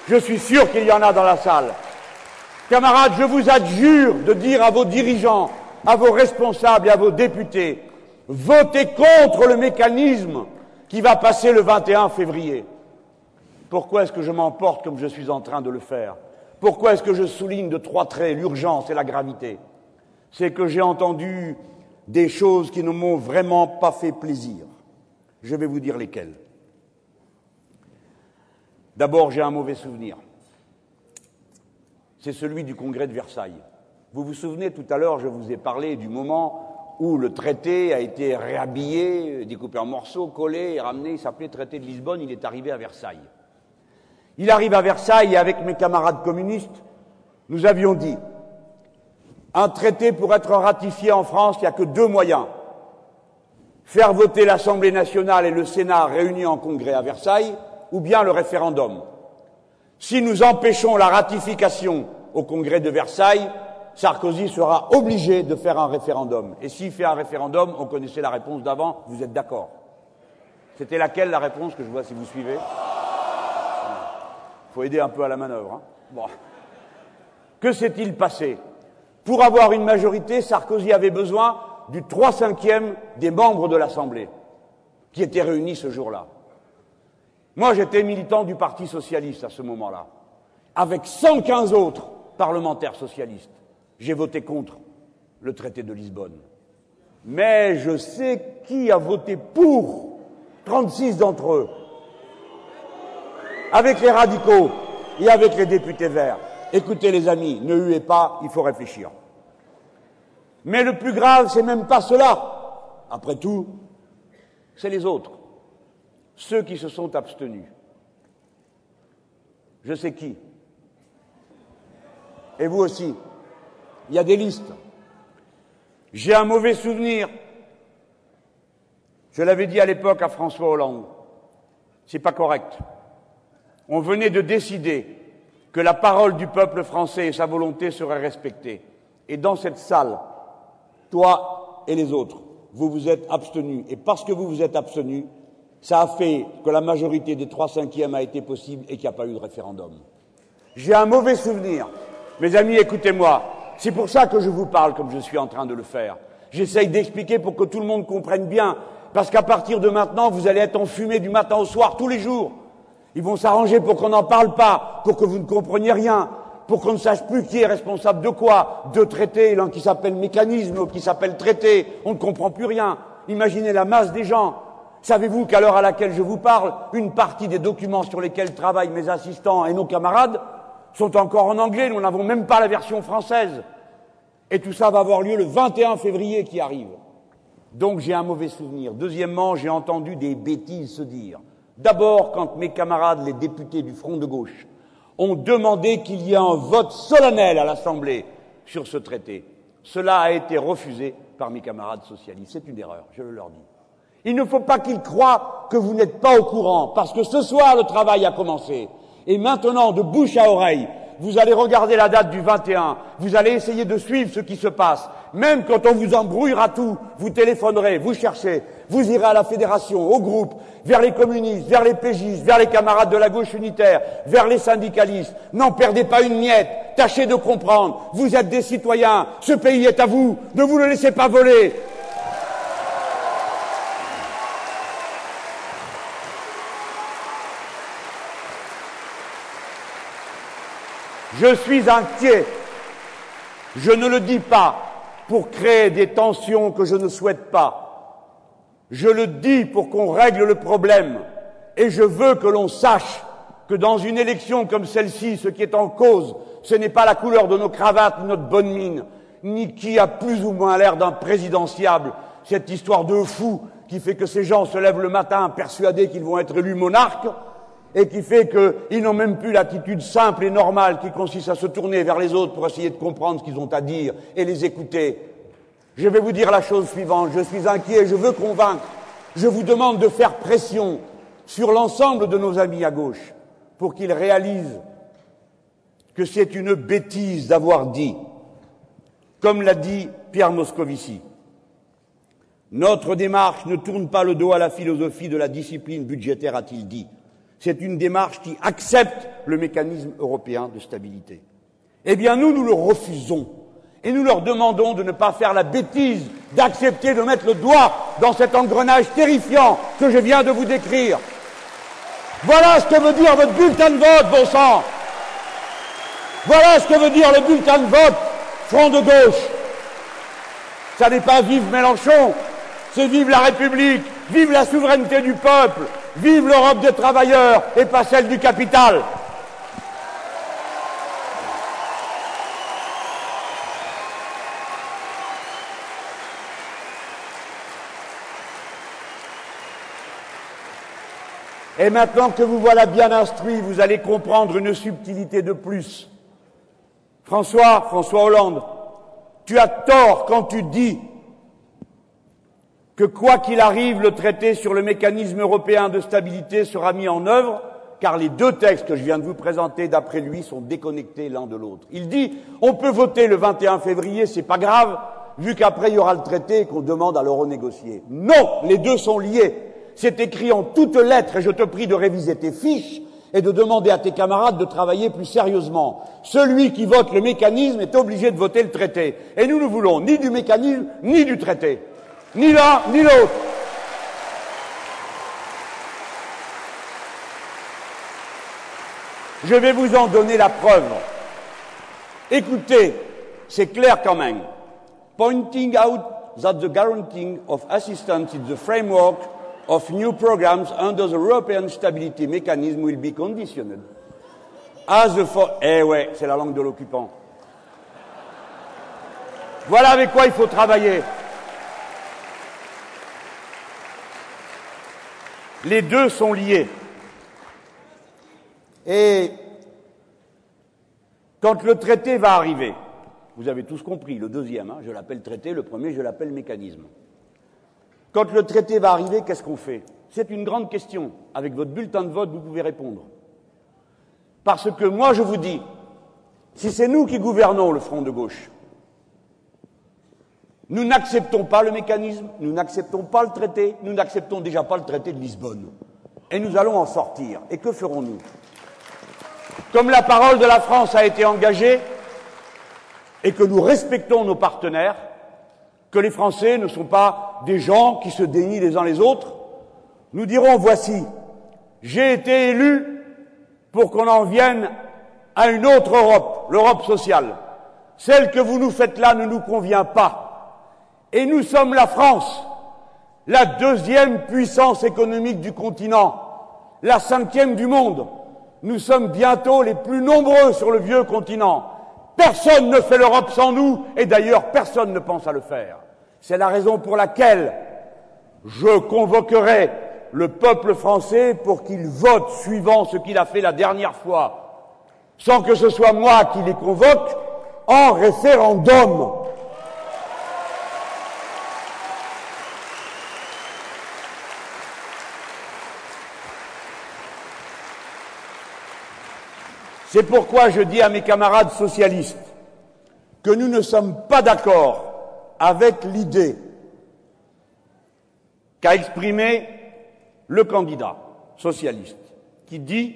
je suis sûr qu'il y en a dans la salle. Camarades, je vous adjure de dire à vos dirigeants, à vos responsables et à vos députés, votez contre le mécanisme qui va passer le 21 février. Pourquoi est-ce que je m'emporte comme je suis en train de le faire? Pourquoi est-ce que je souligne de trois traits l'urgence et la gravité? C'est que j'ai entendu des choses qui ne m'ont vraiment pas fait plaisir. Je vais vous dire lesquelles. D'abord, j'ai un mauvais souvenir. C'est celui du congrès de Versailles. Vous vous souvenez, tout à l'heure, je vous ai parlé du moment où le traité a été réhabillé, découpé en morceaux, collé et ramené. Il s'appelait traité de Lisbonne. Il est arrivé à Versailles. Il arrive à Versailles et avec mes camarades communistes, nous avions dit un traité pour être ratifié en France, il n'y a que deux moyens. Faire voter l'Assemblée nationale et le Sénat réunis en congrès à Versailles, ou bien le référendum. Si nous empêchons la ratification au congrès de Versailles, Sarkozy sera obligé de faire un référendum. Et s'il fait un référendum, on connaissait la réponse d'avant, vous êtes d'accord? C'était laquelle la réponse que je vois si vous suivez? Il faut aider un peu à la manœuvre. Hein bon. Que s'est-il passé? Pour avoir une majorité, Sarkozy avait besoin du trois cinquièmes des membres de l'Assemblée qui étaient réunis ce jour-là. Moi, j'étais militant du Parti socialiste à ce moment-là, avec 115 autres parlementaires socialistes. J'ai voté contre le traité de Lisbonne. Mais je sais qui a voté pour 36 d'entre eux, avec les radicaux et avec les députés verts. Écoutez les amis, ne huez pas, il faut réfléchir. Mais le plus grave, c'est même pas cela. Après tout, c'est les autres ceux qui se sont abstenus. Je sais qui. Et vous aussi. Il y a des listes. J'ai un mauvais souvenir. Je l'avais dit à l'époque à François Hollande. C'est pas correct. On venait de décider que la parole du peuple français et sa volonté seraient respectées. Et dans cette salle, toi et les autres, vous vous êtes abstenu. Et parce que vous vous êtes abstenu, ça a fait que la majorité des trois cinquièmes a été possible et qu'il n'y a pas eu de référendum. J'ai un mauvais souvenir. Mes amis, écoutez-moi. C'est pour ça que je vous parle comme je suis en train de le faire. J'essaye d'expliquer pour que tout le monde comprenne bien. Parce qu'à partir de maintenant, vous allez être enfumés du matin au soir, tous les jours. Ils vont s'arranger pour qu'on n'en parle pas, pour que vous ne compreniez rien, pour qu'on ne sache plus qui est responsable de quoi, de traité, l'un qui s'appelle mécanisme, l'autre qui s'appelle traité. On ne comprend plus rien. Imaginez la masse des gens. Savez-vous qu'à l'heure à laquelle je vous parle, une partie des documents sur lesquels travaillent mes assistants et nos camarades sont encore en anglais, nous n'avons même pas la version française. Et tout ça va avoir lieu le 21 février qui arrive. Donc j'ai un mauvais souvenir. Deuxièmement, j'ai entendu des bêtises se dire. D'abord, quand mes camarades, les députés du Front de gauche, ont demandé qu'il y ait un vote solennel à l'Assemblée sur ce traité. Cela a été refusé par mes camarades socialistes. C'est une erreur, je le leur dis. Il ne faut pas qu'ils croient que vous n'êtes pas au courant, parce que ce soir, le travail a commencé. Et maintenant, de bouche à oreille, vous allez regarder la date du 21, vous allez essayer de suivre ce qui se passe. Même quand on vous embrouillera tout, vous téléphonerez, vous cherchez, vous irez à la fédération, au groupe, vers les communistes, vers les pégistes, vers les camarades de la gauche unitaire, vers les syndicalistes. N'en perdez pas une miette, tâchez de comprendre. Vous êtes des citoyens, ce pays est à vous, ne vous le laissez pas voler. Je suis inquiet. Je ne le dis pas pour créer des tensions que je ne souhaite pas. Je le dis pour qu'on règle le problème. Et je veux que l'on sache que dans une élection comme celle-ci, ce qui est en cause, ce n'est pas la couleur de nos cravates, notre bonne mine, ni qui a plus ou moins l'air d'un présidentiable, cette histoire de fou qui fait que ces gens se lèvent le matin persuadés qu'ils vont être élus monarques, et qui fait qu'ils n'ont même plus l'attitude simple et normale qui consiste à se tourner vers les autres pour essayer de comprendre ce qu'ils ont à dire et les écouter. Je vais vous dire la chose suivante, je suis inquiet, je veux convaincre, je vous demande de faire pression sur l'ensemble de nos amis à gauche pour qu'ils réalisent que c'est une bêtise d'avoir dit, comme l'a dit Pierre Moscovici, notre démarche ne tourne pas le dos à la philosophie de la discipline budgétaire, a-t-il dit. C'est une démarche qui accepte le mécanisme européen de stabilité. Eh bien, nous, nous le refusons. Et nous leur demandons de ne pas faire la bêtise d'accepter de mettre le doigt dans cet engrenage terrifiant que je viens de vous décrire. Voilà ce que veut dire votre bulletin de vote, bon sang. Voilà ce que veut dire le bulletin de vote Front de gauche. Ça n'est pas vive Mélenchon, c'est vive la République, vive la souveraineté du peuple, Vive l'Europe des travailleurs et pas celle du capital. Et maintenant que vous voilà bien instruit, vous allez comprendre une subtilité de plus. François, François Hollande, tu as tort quand tu dis que quoi qu'il arrive, le traité sur le mécanisme européen de stabilité sera mis en œuvre, car les deux textes que je viens de vous présenter, d'après lui, sont déconnectés l'un de l'autre. Il dit, on peut voter le 21 février, c'est pas grave, vu qu'après il y aura le traité et qu'on demande à le renégocier. Non, les deux sont liés. C'est écrit en toutes lettres, et je te prie de réviser tes fiches et de demander à tes camarades de travailler plus sérieusement. Celui qui vote le mécanisme est obligé de voter le traité. Et nous ne voulons ni du mécanisme, ni du traité ni l'un ni l'autre. Je vais vous en donner la preuve. Écoutez, c'est clair quand même. Pointing out that the guaranteeing of assistance in the framework of new programs under the European Stability Mechanism will be conditioned as the for... Eh ouais, c'est la langue de l'occupant. Voilà avec quoi il faut travailler. Les deux sont liés. Et quand le traité va arriver, vous avez tous compris, le deuxième, hein, je l'appelle traité, le premier, je l'appelle mécanisme. Quand le traité va arriver, qu'est-ce qu'on fait? C'est une grande question. Avec votre bulletin de vote, vous pouvez répondre. Parce que moi, je vous dis, si c'est nous qui gouvernons le front de gauche, Nous n'acceptons pas le mécanisme, nous n'acceptons pas le traité, nous n'acceptons déjà pas le traité de Lisbonne. Et nous allons en sortir. Et que ferons-nous? Comme la parole de la France a été engagée, et que nous respectons nos partenaires, que les Français ne sont pas des gens qui se dénient les uns les autres, nous dirons voici, j'ai été élu pour qu'on en vienne à une autre Europe, l'Europe sociale. Celle que vous nous faites là ne nous convient pas. Et nous sommes la France, la deuxième puissance économique du continent, la cinquième du monde. Nous sommes bientôt les plus nombreux sur le vieux continent. Personne ne fait l'Europe sans nous, et d'ailleurs personne ne pense à le faire. C'est la raison pour laquelle je convoquerai le peuple français pour qu'il vote suivant ce qu'il a fait la dernière fois, sans que ce soit moi qui les convoque, en référendum. C'est pourquoi je dis à mes camarades socialistes que nous ne sommes pas d'accord avec l'idée qu'a exprimée le candidat socialiste, qui dit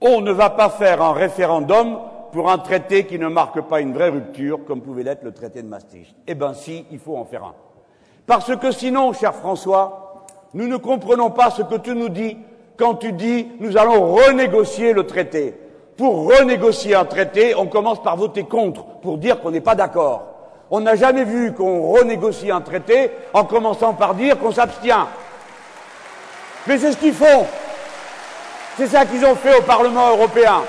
on ne va pas faire un référendum pour un traité qui ne marque pas une vraie rupture, comme pouvait l'être le traité de Maastricht. Eh bien si, il faut en faire un. Parce que sinon, cher François, nous ne comprenons pas ce que tu nous dis quand tu dis nous allons renégocier le traité pour renégocier un traité, on commence par voter contre, pour dire qu'on n'est pas d'accord. On n'a jamais vu qu'on renégocie un traité en commençant par dire qu'on s'abstient. Mais c'est ce qu'ils font. C'est ça qu'ils ont fait au Parlement européen.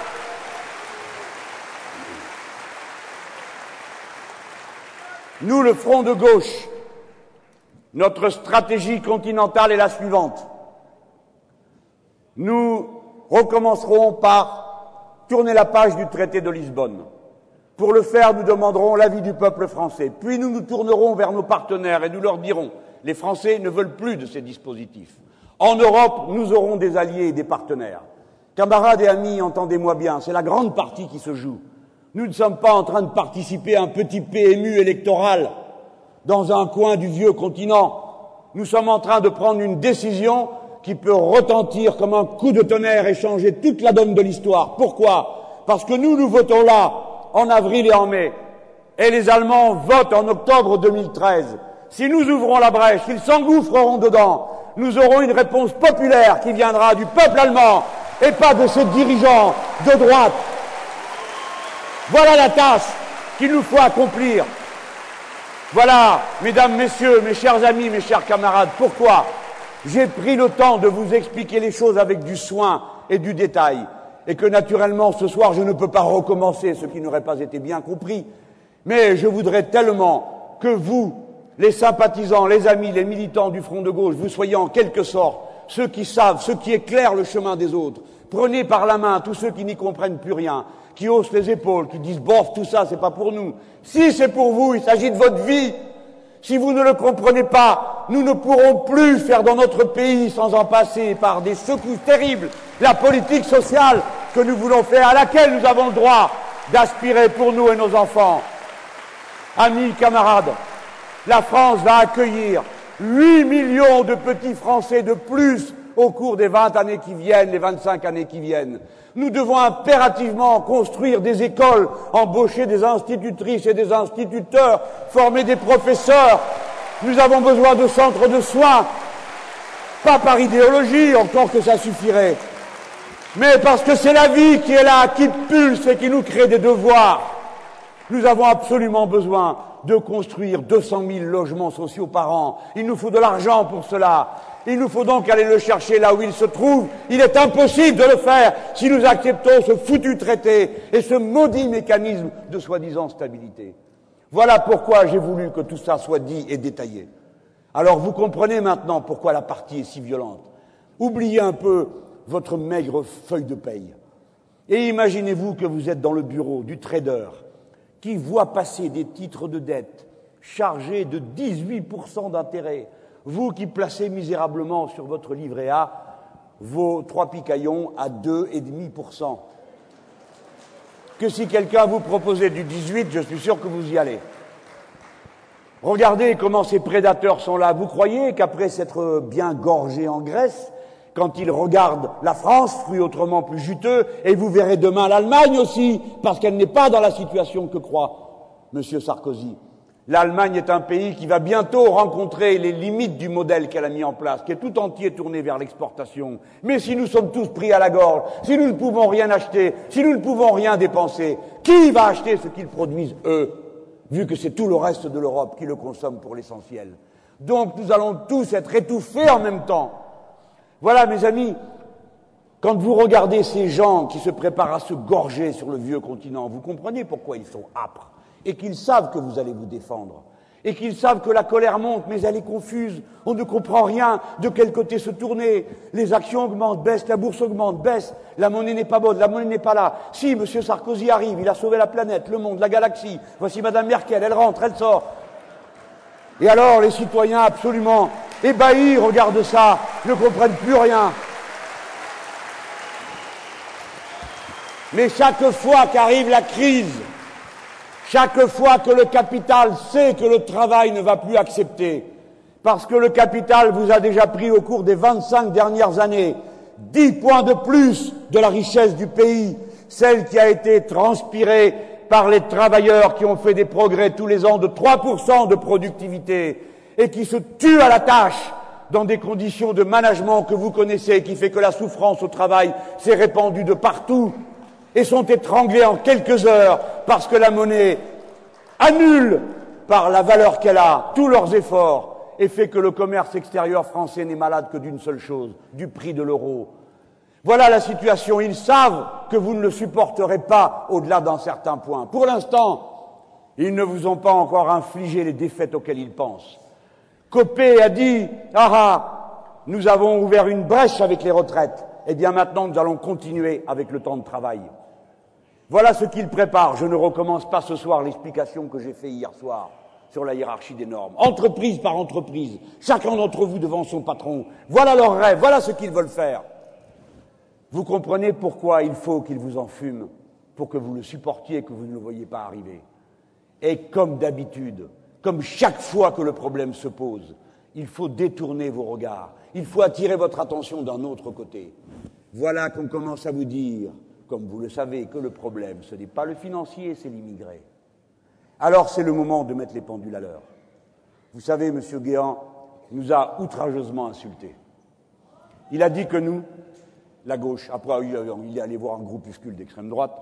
Nous, le Front de gauche, notre stratégie continentale est la suivante. Nous recommencerons par tourner la page du traité de Lisbonne. Pour le faire, nous demanderons l'avis du peuple français. Puis nous nous tournerons vers nos partenaires et nous leur dirons les Français ne veulent plus de ces dispositifs. En Europe, nous aurons des alliés et des partenaires. Camarades et amis, entendez-moi bien, c'est la grande partie qui se joue. Nous ne sommes pas en train de participer à un petit PMU électoral dans un coin du vieux continent. Nous sommes en train de prendre une décision qui peut retentir comme un coup de tonnerre et changer toute la donne de l'histoire. Pourquoi? Parce que nous, nous votons là, en avril et en mai, et les Allemands votent en octobre 2013. Si nous ouvrons la brèche, s'ils s'engouffreront dedans, nous aurons une réponse populaire qui viendra du peuple allemand et pas de ses dirigeants de droite. Voilà la tâche qu'il nous faut accomplir. Voilà, mesdames, messieurs, mes chers amis, mes chers camarades, pourquoi? J'ai pris le temps de vous expliquer les choses avec du soin et du détail, et que naturellement ce soir je ne peux pas recommencer ce qui n'aurait pas été bien compris, mais je voudrais tellement que vous, les sympathisants, les amis, les militants du Front de gauche, vous soyez en quelque sorte ceux qui savent, ceux qui éclairent le chemin des autres. Prenez par la main tous ceux qui n'y comprennent plus rien, qui haussent les épaules, qui disent bof, tout ça, c'est pas pour nous. Si c'est pour vous, il s'agit de votre vie, si vous ne le comprenez pas, nous ne pourrons plus faire dans notre pays, sans en passer par des secousses terribles, la politique sociale que nous voulons faire, à laquelle nous avons le droit d'aspirer pour nous et nos enfants. Amis, camarades, la France va accueillir 8 millions de petits Français de plus au cours des 20 années qui viennent, les 25 années qui viennent. Nous devons impérativement construire des écoles, embaucher des institutrices et des instituteurs, former des professeurs. Nous avons besoin de centres de soins, pas par idéologie, encore que ça suffirait, mais parce que c'est la vie qui est là, qui pulse et qui nous crée des devoirs. Nous avons absolument besoin de construire 200 000 logements sociaux par an. Il nous faut de l'argent pour cela. Il nous faut donc aller le chercher là où il se trouve. Il est impossible de le faire si nous acceptons ce foutu traité et ce maudit mécanisme de soi-disant stabilité. Voilà pourquoi j'ai voulu que tout ça soit dit et détaillé. Alors vous comprenez maintenant pourquoi la partie est si violente. Oubliez un peu votre maigre feuille de paye. Et imaginez-vous que vous êtes dans le bureau du trader qui voit passer des titres de dette chargés de 18% d'intérêt vous qui placez misérablement sur votre livret A vos trois picaillons à 2,5%. Que si quelqu'un vous proposait du 18, je suis sûr que vous y allez. Regardez comment ces prédateurs sont là. Vous croyez qu'après s'être bien gorgés en Grèce, quand ils regardent la France, fruit autrement plus juteux, et vous verrez demain l'Allemagne aussi, parce qu'elle n'est pas dans la situation que croit M. Sarkozy. L'Allemagne est un pays qui va bientôt rencontrer les limites du modèle qu'elle a mis en place, qui est tout entier tourné vers l'exportation. Mais si nous sommes tous pris à la gorge, si nous ne pouvons rien acheter, si nous ne pouvons rien dépenser, qui va acheter ce qu'ils produisent, eux, vu que c'est tout le reste de l'Europe qui le consomme pour l'essentiel? Donc nous allons tous être étouffés en même temps. Voilà, mes amis, quand vous regardez ces gens qui se préparent à se gorger sur le vieux continent, vous comprenez pourquoi ils sont âpres et qu'ils savent que vous allez vous défendre et qu'ils savent que la colère monte, mais elle est confuse, on ne comprend rien de quel côté se tourner? Les actions augmentent, baissent, la bourse augmente, baisse, la monnaie n'est pas bonne, la monnaie n'est pas là. Si M. Sarkozy arrive, il a sauvé la planète, le monde, la galaxie, voici Mme Merkel, elle rentre, elle sort. Et alors les citoyens absolument ébahis regardent ça, ne comprennent plus rien. Mais chaque fois qu'arrive la crise, chaque fois que le capital sait que le travail ne va plus accepter, parce que le capital vous a déjà pris au cours des 25 dernières années 10 points de plus de la richesse du pays, celle qui a été transpirée par les travailleurs qui ont fait des progrès tous les ans de 3% de productivité et qui se tuent à la tâche dans des conditions de management que vous connaissez, qui fait que la souffrance au travail s'est répandue de partout et sont étranglés en quelques heures parce que la monnaie annule par la valeur qu'elle a tous leurs efforts et fait que le commerce extérieur français n'est malade que d'une seule chose, du prix de l'euro. Voilà la situation. Ils savent que vous ne le supporterez pas au-delà d'un certain point. Pour l'instant, ils ne vous ont pas encore infligé les défaites auxquelles ils pensent. Copé a dit, ah ah, nous avons ouvert une brèche avec les retraites. Eh bien maintenant, nous allons continuer avec le temps de travail. Voilà ce qu'il prépare. Je ne recommence pas ce soir l'explication que j'ai faite hier soir sur la hiérarchie des normes. Entreprise par entreprise, chacun d'entre vous devant son patron. Voilà leur rêve, voilà ce qu'ils veulent faire. Vous comprenez pourquoi il faut qu'ils vous enfument pour que vous le supportiez que vous ne le voyiez pas arriver. Et comme d'habitude, comme chaque fois que le problème se pose, il faut détourner vos regards, il faut attirer votre attention d'un autre côté. Voilà qu'on commence à vous dire, comme vous le savez, que le problème, ce n'est pas le financier, c'est l'immigré. Alors c'est le moment de mettre les pendules à l'heure. Vous savez, M. Guéant nous a outrageusement insultés. Il a dit que nous, la gauche, après il est allé voir un groupuscule d'extrême droite,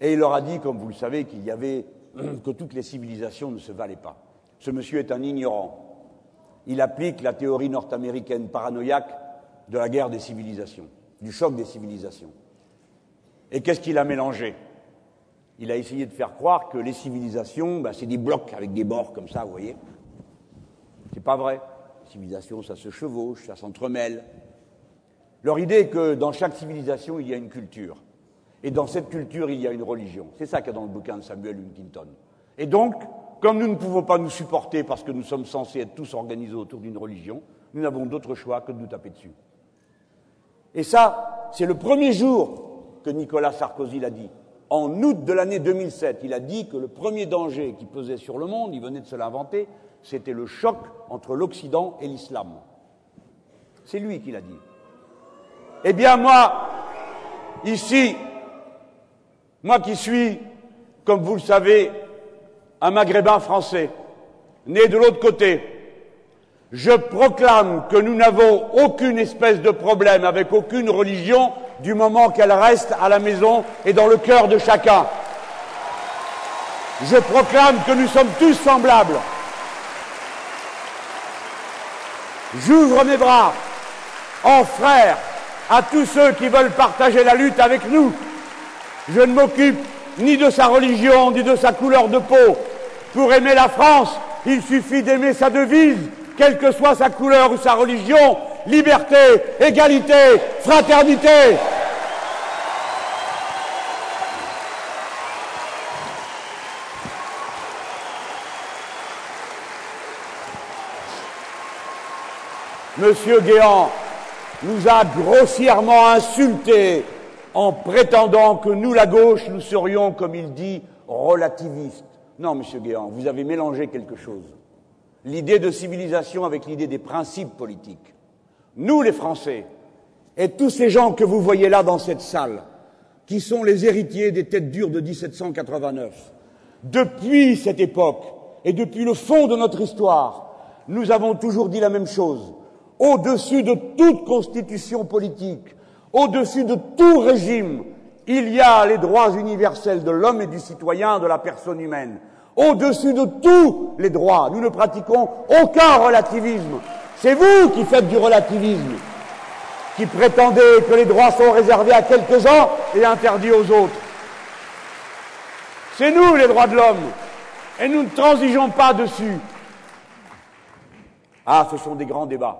et il leur a dit, comme vous le savez, qu'il y avait que toutes les civilisations ne se valaient pas. Ce monsieur est un ignorant. Il applique la théorie nord-américaine paranoïaque de la guerre des civilisations, du choc des civilisations. Et qu'est-ce qu'il a mélangé? Il a essayé de faire croire que les civilisations, ben, c'est des blocs avec des bords comme ça, vous voyez. C'est pas vrai. Les civilisations, ça se chevauche, ça s'entremêle. Leur idée est que dans chaque civilisation, il y a une culture. Et dans cette culture, il y a une religion. C'est ça qu'il y a dans le bouquin de Samuel Huntington. Et donc, comme nous ne pouvons pas nous supporter parce que nous sommes censés être tous organisés autour d'une religion, nous n'avons d'autre choix que de nous taper dessus. Et ça, c'est le premier jour que Nicolas Sarkozy l'a dit. En août de l'année 2007, il a dit que le premier danger qui pesait sur le monde, il venait de se l'inventer, c'était le choc entre l'Occident et l'islam. C'est lui qui l'a dit. Eh bien moi, ici, moi qui suis, comme vous le savez, un maghrébin français, né de l'autre côté, je proclame que nous n'avons aucune espèce de problème avec aucune religion du moment qu'elle reste à la maison et dans le cœur de chacun. Je proclame que nous sommes tous semblables. J'ouvre mes bras en frère à tous ceux qui veulent partager la lutte avec nous. Je ne m'occupe ni de sa religion, ni de sa couleur de peau. Pour aimer la France, il suffit d'aimer sa devise, quelle que soit sa couleur ou sa religion, liberté, égalité, fraternité. Monsieur Guéant nous a grossièrement insultés en prétendant que nous, la gauche, nous serions, comme il dit, relativistes. Non, monsieur Guéant, vous avez mélangé quelque chose. L'idée de civilisation avec l'idée des principes politiques. Nous, les Français, et tous ces gens que vous voyez là dans cette salle, qui sont les héritiers des têtes dures de 1789, depuis cette époque et depuis le fond de notre histoire, nous avons toujours dit la même chose. Au-dessus de toute constitution politique, au-dessus de tout régime, il y a les droits universels de l'homme et du citoyen, de la personne humaine. Au-dessus de tous les droits, nous ne pratiquons aucun relativisme. C'est vous qui faites du relativisme, qui prétendez que les droits sont réservés à quelques-uns et interdits aux autres. C'est nous les droits de l'homme, et nous ne transigeons pas dessus. Ah, ce sont des grands débats.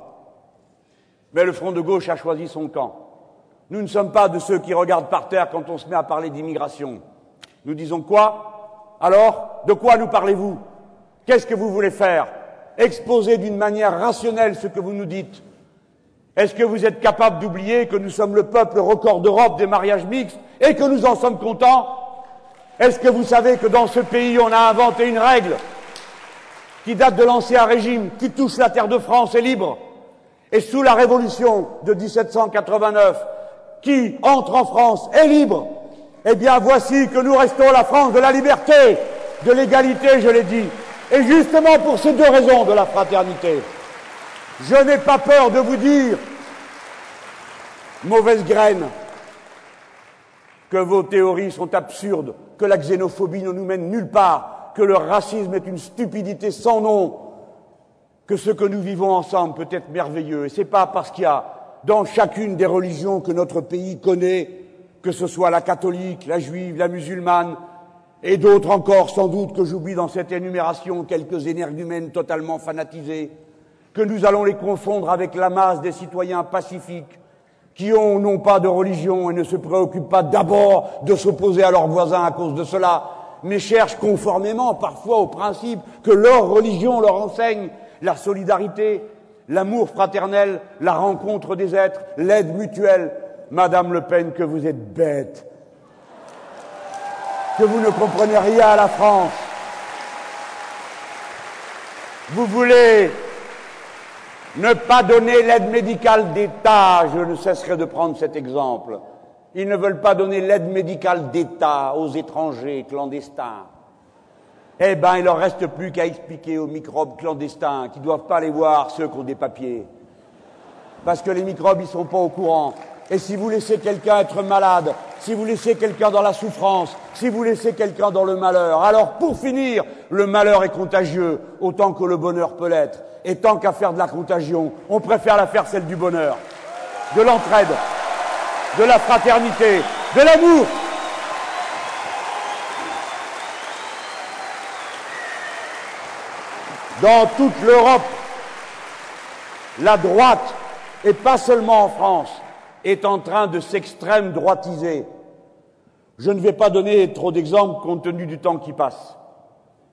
Mais le Front de gauche a choisi son camp. Nous ne sommes pas de ceux qui regardent par terre quand on se met à parler d'immigration. Nous disons quoi? Alors, de quoi nous parlez-vous? Qu'est-ce que vous voulez faire? Exposer d'une manière rationnelle ce que vous nous dites. Est-ce que vous êtes capable d'oublier que nous sommes le peuple record d'Europe des mariages mixtes et que nous en sommes contents? Est-ce que vous savez que dans ce pays, on a inventé une règle qui date de l'ancien régime, qui touche la terre de France et libre? Et sous la Révolution de 1789, qui entre en France est libre, eh bien voici que nous restons la France de la liberté, de l'égalité, je l'ai dit, et justement pour ces deux raisons de la fraternité. Je n'ai pas peur de vous dire, mauvaise graine, que vos théories sont absurdes, que la xénophobie ne nous mène nulle part, que le racisme est une stupidité sans nom, que ce que nous vivons ensemble peut être merveilleux. Et c'est pas parce qu'il y a dans chacune des religions que notre pays connaît, que ce soit la catholique, la juive, la musulmane, et d'autres encore sans doute que j'oublie dans cette énumération, quelques énergumènes totalement fanatisés, que nous allons les confondre avec la masse des citoyens pacifiques, qui ont non pas de religion et ne se préoccupent pas d'abord de s'opposer à leurs voisins à cause de cela, mais cherchent conformément parfois aux principes que leur religion leur enseigne, la solidarité, l'amour fraternel, la rencontre des êtres, l'aide mutuelle. Madame Le Pen, que vous êtes bête, que vous ne comprenez rien à la France. Vous voulez ne pas donner l'aide médicale d'État, je ne cesserai de prendre cet exemple. Ils ne veulent pas donner l'aide médicale d'État aux étrangers clandestins eh ben, il leur reste plus qu'à expliquer aux microbes clandestins qui ne doivent pas les voir ceux qui ont des papiers. Parce que les microbes, ils sont pas au courant. Et si vous laissez quelqu'un être malade, si vous laissez quelqu'un dans la souffrance, si vous laissez quelqu'un dans le malheur, alors pour finir, le malheur est contagieux autant que le bonheur peut l'être. Et tant qu'à faire de la contagion, on préfère la faire celle du bonheur, de l'entraide, de la fraternité, de l'amour. dans toute l'Europe, la droite, et pas seulement en France, est en train de s'extrême droitiser. Je ne vais pas donner trop d'exemples compte tenu du temps qui passe,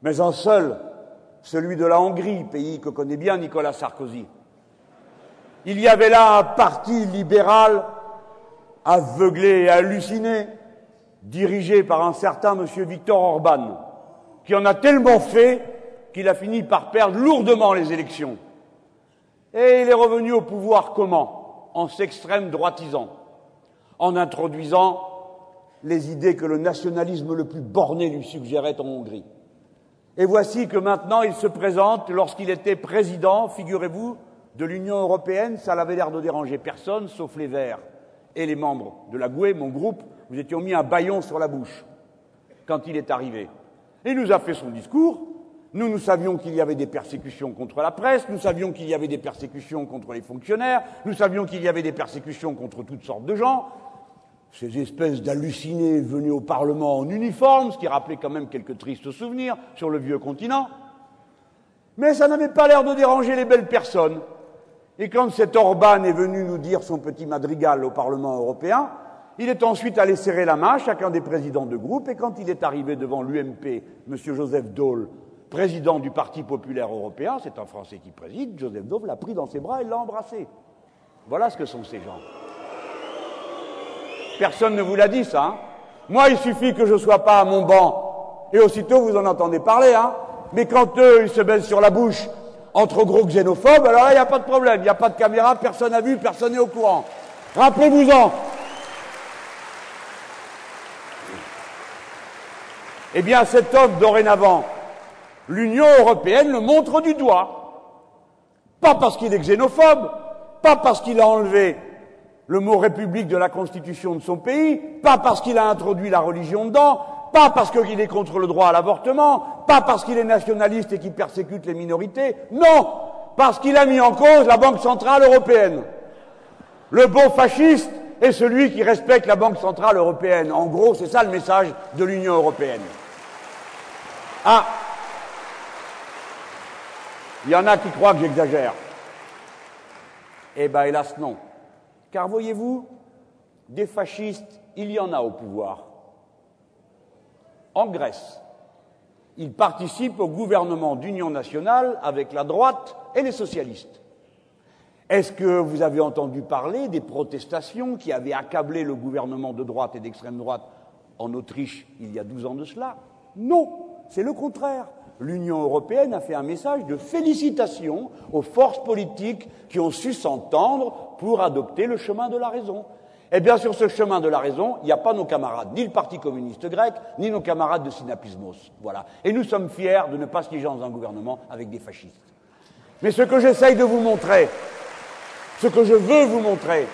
mais un seul, celui de la Hongrie, pays que connaît bien Nicolas Sarkozy. Il y avait là un parti libéral aveuglé et halluciné, dirigé par un certain monsieur Victor Orban, qui en a tellement fait qu'il a fini par perdre lourdement les élections. Et il est revenu au pouvoir comment? En s'extrême droitisant, en introduisant les idées que le nationalisme le plus borné lui suggérait en Hongrie. Et voici que maintenant il se présente, lorsqu'il était président, figurez-vous, de l'Union européenne, ça n'avait l'air de déranger personne, sauf les Verts et les membres de la GUE, mon groupe, nous étions mis un baillon sur la bouche quand il est arrivé. Il nous a fait son discours, nous, nous savions qu'il y avait des persécutions contre la presse, nous savions qu'il y avait des persécutions contre les fonctionnaires, nous savions qu'il y avait des persécutions contre toutes sortes de gens. Ces espèces d'hallucinés venus au Parlement en uniforme, ce qui rappelait quand même quelques tristes souvenirs sur le vieux continent. Mais ça n'avait pas l'air de déranger les belles personnes. Et quand cet Orban est venu nous dire son petit madrigal au Parlement européen, il est ensuite allé serrer la main à chacun des présidents de groupe, et quand il est arrivé devant l'UMP, M. Joseph Daul, président du Parti populaire européen, c'est un Français qui préside, Joseph Dove l'a pris dans ses bras et l'a embrassé. Voilà ce que sont ces gens. Personne ne vous l'a dit, ça. Hein Moi, il suffit que je ne sois pas à mon banc et aussitôt vous en entendez parler, hein. Mais quand eux, ils se baissent sur la bouche entre gros xénophobes, alors là, il n'y a pas de problème, il n'y a pas de caméra, personne n'a vu, personne n'est au courant. Rappelez-vous-en. Eh bien, cet homme, dorénavant, l'Union européenne le montre du doigt. Pas parce qu'il est xénophobe, pas parce qu'il a enlevé le mot république de la constitution de son pays, pas parce qu'il a introduit la religion dedans, pas parce qu'il est contre le droit à l'avortement, pas parce qu'il est nationaliste et qu'il persécute les minorités, non, parce qu'il a mis en cause la Banque centrale européenne. Le bon fasciste est celui qui respecte la Banque centrale européenne. En gros, c'est ça le message de l'Union européenne. Ah Il y en a qui croient que j'exagère. Eh bien, hélas, non. Car voyez-vous, des fascistes, il y en a au pouvoir. En Grèce, ils participent au gouvernement d'union nationale avec la droite et les socialistes. Est-ce que vous avez entendu parler des protestations qui avaient accablé le gouvernement de droite et d'extrême droite en Autriche il y a 12 ans de cela? Non, c'est le contraire l'Union européenne a fait un message de félicitations aux forces politiques qui ont su s'entendre pour adopter le chemin de la raison. Eh bien, sur ce chemin de la raison, il n'y a pas nos camarades, ni le Parti communiste grec, ni nos camarades de Synapismos. Voilà. Et nous sommes fiers de ne pas siéger dans un gouvernement avec des fascistes. Mais ce que j'essaye de vous montrer, ce que je veux vous montrer,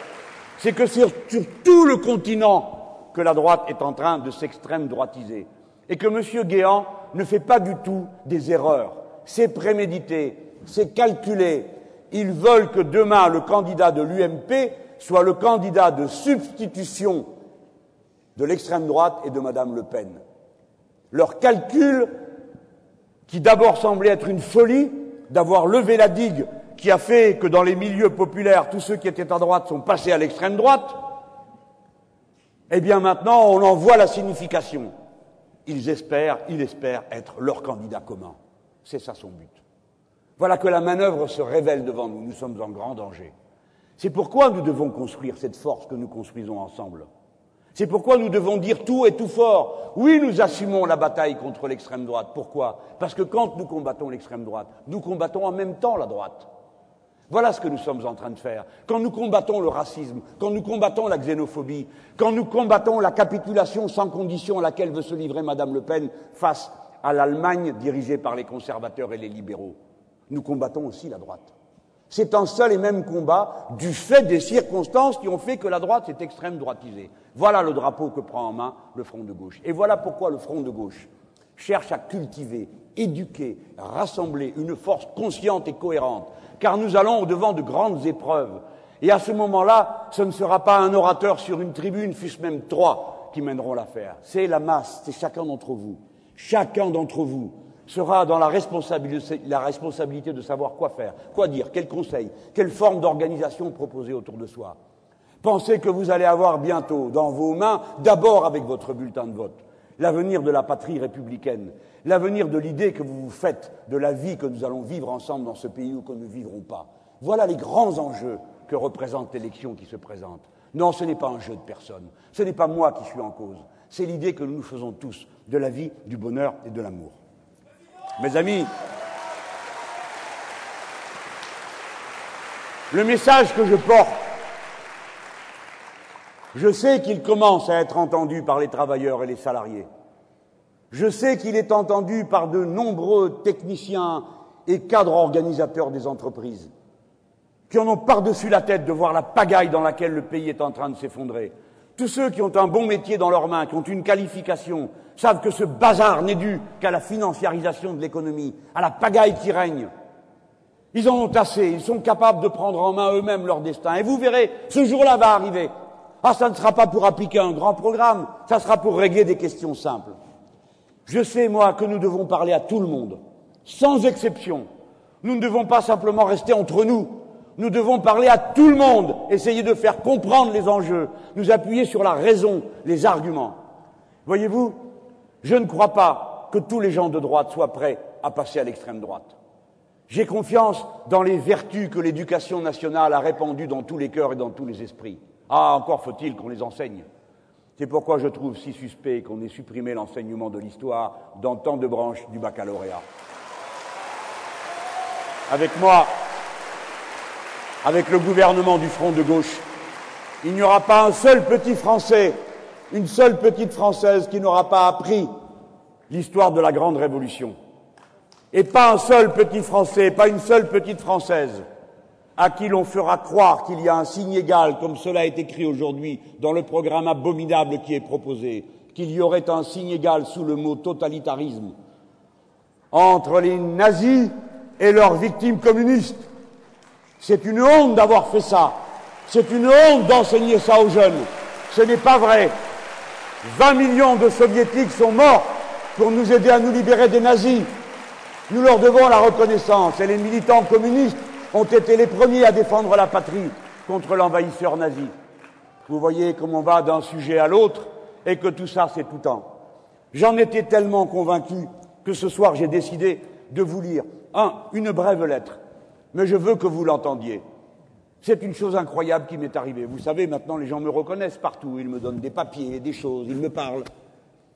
c'est que sur, sur, tout le continent que la droite est en train de s'extrême droitiser, et que M. Guéant ne fait pas du tout des erreurs. C'est prémédité, c'est calculé. Ils veulent que demain le candidat de l'UMP soit le candidat de substitution de l'extrême droite et de Mme Le Pen. Leur calcul, qui d'abord semblait être une folie, d'avoir levé la digue qui a fait que dans les milieux populaires, tous ceux qui étaient à droite sont passés à l'extrême droite, eh bien maintenant on en voit la signification ils espèrent, il espère être leur candidat commun. C'est ça son but. Voilà que la manœuvre se révèle devant nous. Nous sommes en grand danger. C'est pourquoi nous devons construire cette force que nous construisons ensemble. C'est pourquoi nous devons dire tout et tout fort. Oui, nous assumons la bataille contre l'extrême droite. Pourquoi? Parce que quand nous combattons l'extrême droite, nous combattons en même temps la droite. Voilà ce que nous sommes en train de faire. Quand nous combattons le racisme, quand nous combattons la xénophobie, quand nous combattons la capitulation sans condition à laquelle veut se livrer Madame Le Pen face à l'Allemagne dirigée par les conservateurs et les libéraux, nous combattons aussi la droite. C'est un seul et même combat du fait des circonstances qui ont fait que la droite s'est extrême droitisée. Voilà le drapeau que prend en main le Front de gauche. Et voilà pourquoi le Front de gauche cherche à cultiver, éduquer, rassembler une force consciente et cohérente car nous allons au-devant de grandes épreuves. Et à ce moment-là, ce ne sera pas un orateur sur une tribune, fût-ce même trois, qui mèneront l'affaire. C'est la masse, c'est chacun d'entre vous. Chacun d'entre vous sera dans la responsabilité, la responsabilité de savoir quoi faire, quoi dire, quel conseil, quelle forme d'organisation proposer autour de soi. Pensez que vous allez avoir bientôt dans vos mains, d'abord avec votre bulletin de vote, l'avenir de la patrie républicaine, l'avenir de l'idée que vous vous faites de la vie que nous allons vivre ensemble dans ce pays ou que nous ne vivrons pas. Voilà les grands enjeux que représente l'élection qui se présente. Non, ce n'est pas un jeu de personne. Ce n'est pas moi qui suis en cause. C'est l'idée que nous nous faisons tous de la vie, du bonheur et de l'amour. Mes amis, le message que je porte, je sais qu'il commence à être entendu par les travailleurs et les salariés. Je sais qu'il est entendu par de nombreux techniciens et cadres organisateurs des entreprises qui en ont par-dessus la tête de voir la pagaille dans laquelle le pays est en train de s'effondrer. Tous ceux qui ont un bon métier dans leurs mains, qui ont une qualification, savent que ce bazar n'est dû qu'à la financiarisation de l'économie, à la pagaille qui règne. Ils en ont assez, ils sont capables de prendre en main eux-mêmes leur destin. Et vous verrez, ce jour-là va arriver. Ah, ça ne sera pas pour appliquer un grand programme, ça sera pour régler des questions simples. Je sais, moi, que nous devons parler à tout le monde, sans exception. Nous ne devons pas simplement rester entre nous. Nous devons parler à tout le monde, essayer de faire comprendre les enjeux, nous appuyer sur la raison, les arguments. Voyez-vous, je ne crois pas que tous les gens de droite soient prêts à passer à l'extrême droite. J'ai confiance dans les vertus que l'éducation nationale a répandues dans tous les cœurs et dans tous les esprits. Ah, encore faut-il qu'on les enseigne. C'est pourquoi je trouve si suspect qu'on ait supprimé l'enseignement de l'histoire dans tant de branches du baccalauréat. Avec moi, avec le gouvernement du Front de gauche, il n'y aura pas un seul petit Français, une seule petite Française qui n'aura pas appris l'histoire de la Grande Révolution. Et pas un seul petit Français, pas une seule petite Française à qui l'on fera croire qu'il y a un signe égal, comme cela est écrit aujourd'hui dans le programme abominable qui est proposé, qu'il y aurait un signe égal sous le mot totalitarisme entre les nazis et leurs victimes communistes. C'est une honte d'avoir fait ça. C'est une honte d'enseigner ça aux jeunes. Ce n'est pas vrai. 20 millions de soviétiques sont morts pour nous aider à nous libérer des nazis. Nous leur devons la reconnaissance et les militants communistes ont été les premiers à défendre la patrie contre l'envahisseur nazi. Vous voyez comment on va d'un sujet à l'autre et que tout ça, c'est tout temps. J'en étais tellement convaincu que ce soir, j'ai décidé de vous lire, un, une brève lettre, mais je veux que vous l'entendiez. C'est une chose incroyable qui m'est arrivée. Vous savez, maintenant, les gens me reconnaissent partout. Ils me donnent des papiers, des choses, ils me parlent.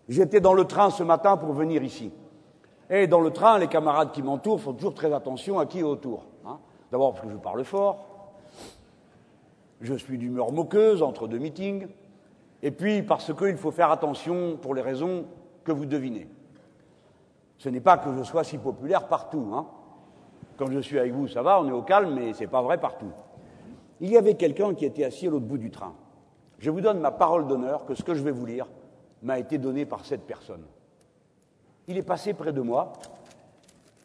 J'étais dans le train ce matin pour venir ici. Et dans le train, les camarades qui m'entourent font toujours très attention à qui est autour. D'abord parce que je parle fort, je suis d'humeur moqueuse entre deux meetings, et puis parce qu'il faut faire attention pour les raisons que vous devinez. Ce n'est pas que je sois si populaire partout. Hein. Quand je suis avec vous, ça va, on est au calme, mais ce n'est pas vrai partout. Il y avait quelqu'un qui était assis à l'autre bout du train. Je vous donne ma parole d'honneur que ce que je vais vous lire m'a été donné par cette personne. Il est passé près de moi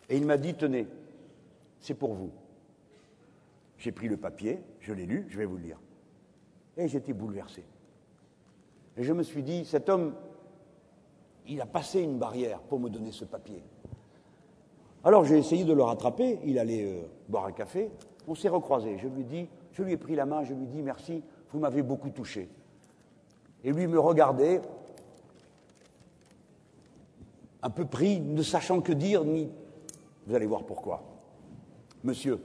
et il m'a dit Tenez, c'est pour vous. J'ai pris le papier, je l'ai lu, je vais vous le lire. Et j'étais bouleversé. Et je me suis dit, cet homme, il a passé une barrière pour me donner ce papier. Alors j'ai essayé de le rattraper, il allait euh, boire un café, on s'est recroisés. Je lui dis, je lui ai pris la main, je lui dis merci, vous m'avez beaucoup touché. Et lui me regardait, un peu pris, ne sachant que dire, ni. Vous allez voir pourquoi. Monsieur,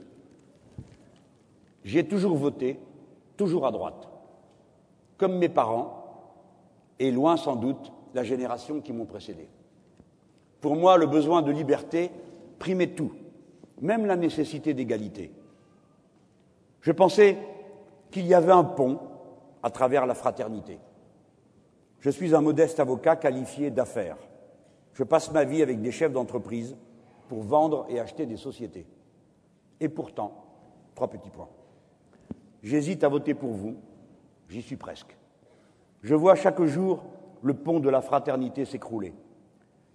j'ai toujours voté, toujours à droite, comme mes parents, et loin sans doute la génération qui m'ont précédé. Pour moi, le besoin de liberté primait tout, même la nécessité d'égalité. Je pensais qu'il y avait un pont à travers la fraternité. Je suis un modeste avocat qualifié d'affaires. Je passe ma vie avec des chefs d'entreprise pour vendre et acheter des sociétés. Et pourtant, trois petits points. J'hésite à voter pour vous, j'y suis presque. Je vois chaque jour le pont de la fraternité s'écrouler.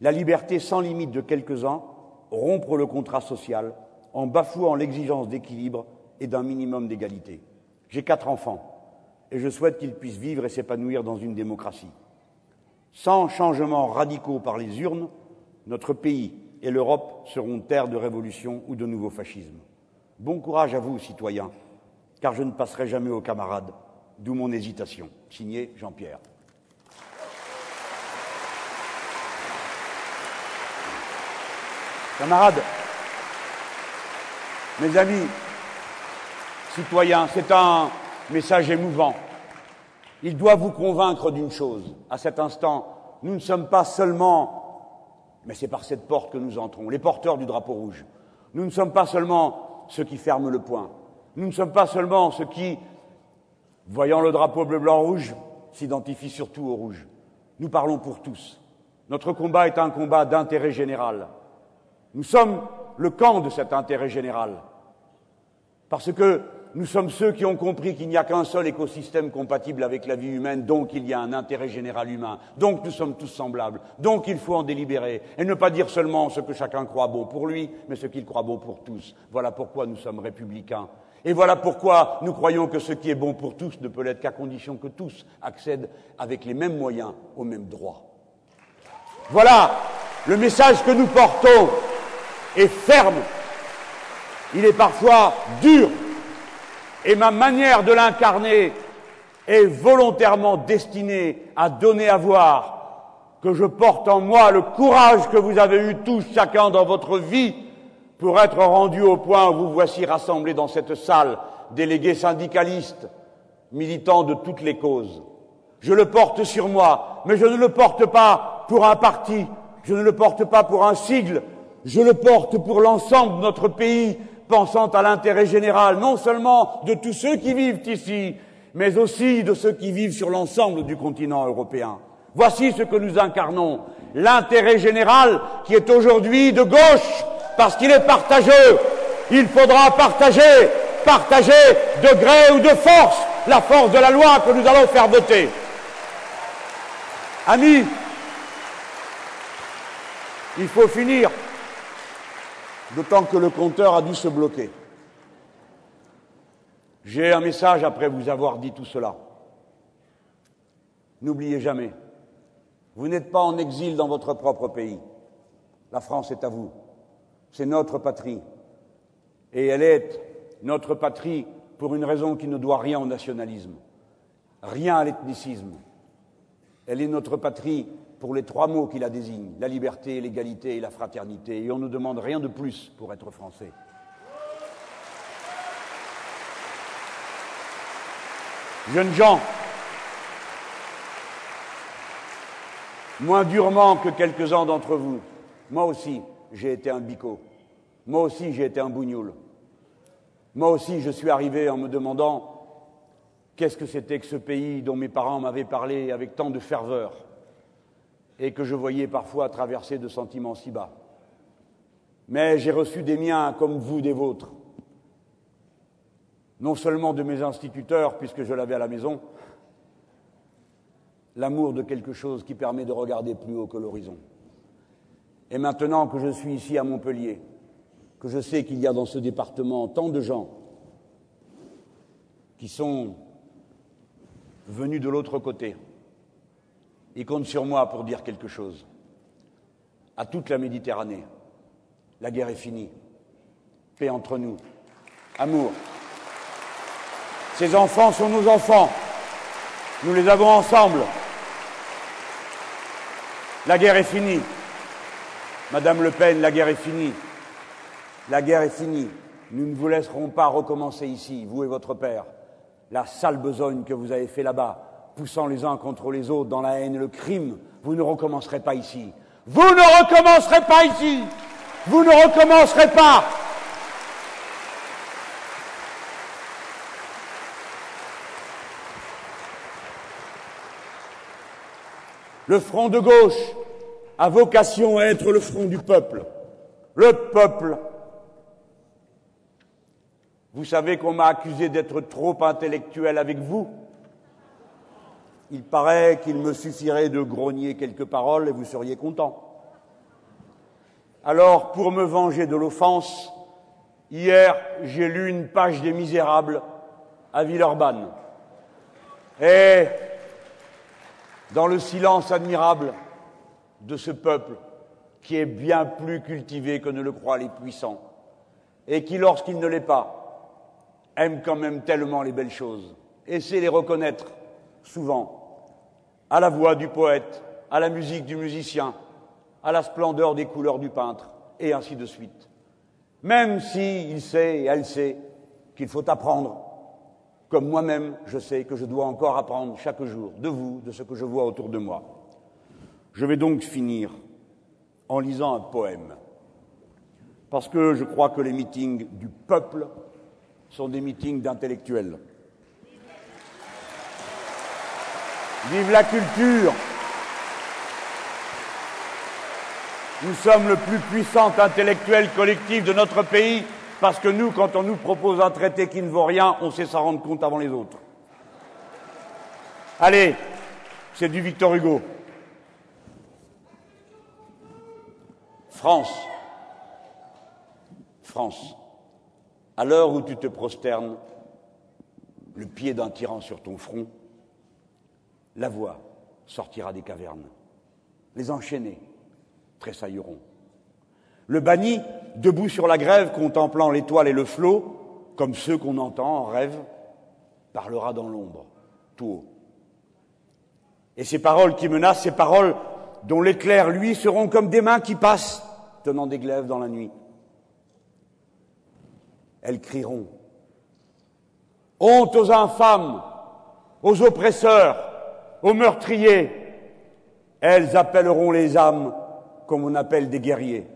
La liberté sans limite de quelques-uns rompre le contrat social en bafouant l'exigence d'équilibre et d'un minimum d'égalité. J'ai quatre enfants et je souhaite qu'ils puissent vivre et s'épanouir dans une démocratie. Sans changements radicaux par les urnes, notre pays et l'Europe seront terre de révolution ou de nouveau fascisme. Bon courage à vous, citoyens, car je ne passerai jamais aux camarades, d'où mon hésitation. Signé Jean-Pierre. Camarades, mes amis, citoyens, c'est un message émouvant. Il doit vous convaincre d'une chose. À cet instant, nous ne sommes pas seulement, mais c'est par cette porte que nous entrons, les porteurs du drapeau rouge. Nous ne sommes pas seulement ceux qui ferment le poing. Nous ne sommes pas seulement ceux qui, voyant le drapeau bleu, blanc, rouge, s'identifient surtout au rouge. Nous parlons pour tous. Notre combat est un combat d'intérêt général. Nous sommes le camp de cet intérêt général. Parce que nous sommes ceux qui ont compris qu'il n'y a qu'un seul écosystème compatible avec la vie humaine, donc il y a un intérêt général humain, donc nous sommes tous semblables, donc il faut en délibérer, et ne pas dire seulement ce que chacun croit bon pour lui, mais ce qu'il croit bon pour tous. Voilà pourquoi nous sommes républicains. Et voilà pourquoi nous croyons que ce qui est bon pour tous ne peut l'être qu'à condition que tous accèdent avec les mêmes moyens aux mêmes droits. Voilà le message que nous portons est ferme. Il est parfois dur. Et ma manière de l'incarner est volontairement destinée à donner à voir que je porte en moi le courage que vous avez eu tous chacun dans votre vie pour être rendu au point où vous voici rassemblés dans cette salle, délégués syndicalistes, militants de toutes les causes. Je le porte sur moi, mais je ne le porte pas pour un parti, je ne le porte pas pour un sigle, je le porte pour l'ensemble de notre pays, pensant à l'intérêt général, non seulement de tous ceux qui vivent ici, mais aussi de ceux qui vivent sur l'ensemble du continent européen. Voici ce que nous incarnons, l'intérêt général qui est aujourd'hui de gauche, parce qu'il est partageux. Il faudra partager, partager de gré ou de force la force de la loi que nous allons faire voter. Amis, il faut finir, d'autant que le compteur a dû se bloquer. J'ai un message après vous avoir dit tout cela. N'oubliez jamais, vous n'êtes pas en exil dans votre propre pays. La France est à vous. C'est notre patrie. Et elle est notre patrie pour une raison qui ne doit rien au nationalisme, rien à l'ethnicisme. Elle est notre patrie pour les trois mots qui la désignent, la liberté, l'égalité et la fraternité. Et on ne demande rien de plus pour être français. Jeunes gens, moins durement que quelques-uns d'entre vous, moi aussi, j'ai été un bico. Moi aussi, j'ai été un bougnoul. Moi aussi, je suis arrivé en me demandant qu'est-ce que c'était que ce pays dont mes parents m'avaient parlé avec tant de ferveur et que je voyais parfois traverser de sentiments si bas. Mais j'ai reçu des miens comme vous des vôtres, non seulement de mes instituteurs, puisque je l'avais à la maison, l'amour de quelque chose qui permet de regarder plus haut que l'horizon. Et maintenant que je suis ici à Montpellier, que je sais qu'il y a dans ce département tant de gens qui sont venus de l'autre côté. Ils comptent sur moi pour dire quelque chose. À toute la Méditerranée, la guerre est finie. Paix entre nous. Amour. Ces enfants sont nos enfants. Nous les avons ensemble. La guerre est finie. Madame Le Pen, la guerre est finie. La guerre est finie. Nous ne vous laisserons pas recommencer ici, vous et votre père, la sale besogne que vous avez fait là-bas, poussant les uns contre les autres dans la haine et le crime. Vous ne recommencerez pas ici. Vous ne recommencerez pas ici. Vous ne recommencerez pas. Le front de gauche a vocation à être le front du peuple. Le peuple vous savez qu'on m'a accusé d'être trop intellectuel avec vous. Il paraît qu'il me suffirait de grogner quelques paroles et vous seriez content. Alors, pour me venger de l'offense, hier, j'ai lu une page des Misérables à Villeurbanne. Et, dans le silence admirable de ce peuple, qui est bien plus cultivé que ne le croient les puissants, et qui, lorsqu'il ne l'est pas, aime quand même tellement les belles choses et sait les reconnaître souvent à la voix du poète, à la musique du musicien, à la splendeur des couleurs du peintre, et ainsi de suite. Même s'il il sait et elle sait qu'il faut apprendre, comme moi-même je sais que je dois encore apprendre chaque jour de vous, de ce que je vois autour de moi. Je vais donc finir en lisant un poème, parce que je crois que les meetings du peuple sont des meetings d'intellectuels. Vive la culture Nous sommes le plus puissant intellectuel collectif de notre pays parce que nous, quand on nous propose un traité qui ne vaut rien, on sait s'en rendre compte avant les autres. Allez, c'est du Victor Hugo. France. France. À l'heure où tu te prosternes, le pied d'un tyran sur ton front, la voix sortira des cavernes. Les enchaînés tressailleront. Le banni, debout sur la grève, contemplant l'étoile et le flot, comme ceux qu'on entend en rêve, parlera dans l'ombre, tout haut. Et ces paroles qui menacent, ces paroles dont l'éclair, lui, seront comme des mains qui passent, tenant des glaives dans la nuit elles crieront. Honte aux infâmes, aux oppresseurs, aux meurtriers, elles appelleront les âmes comme on appelle des guerriers.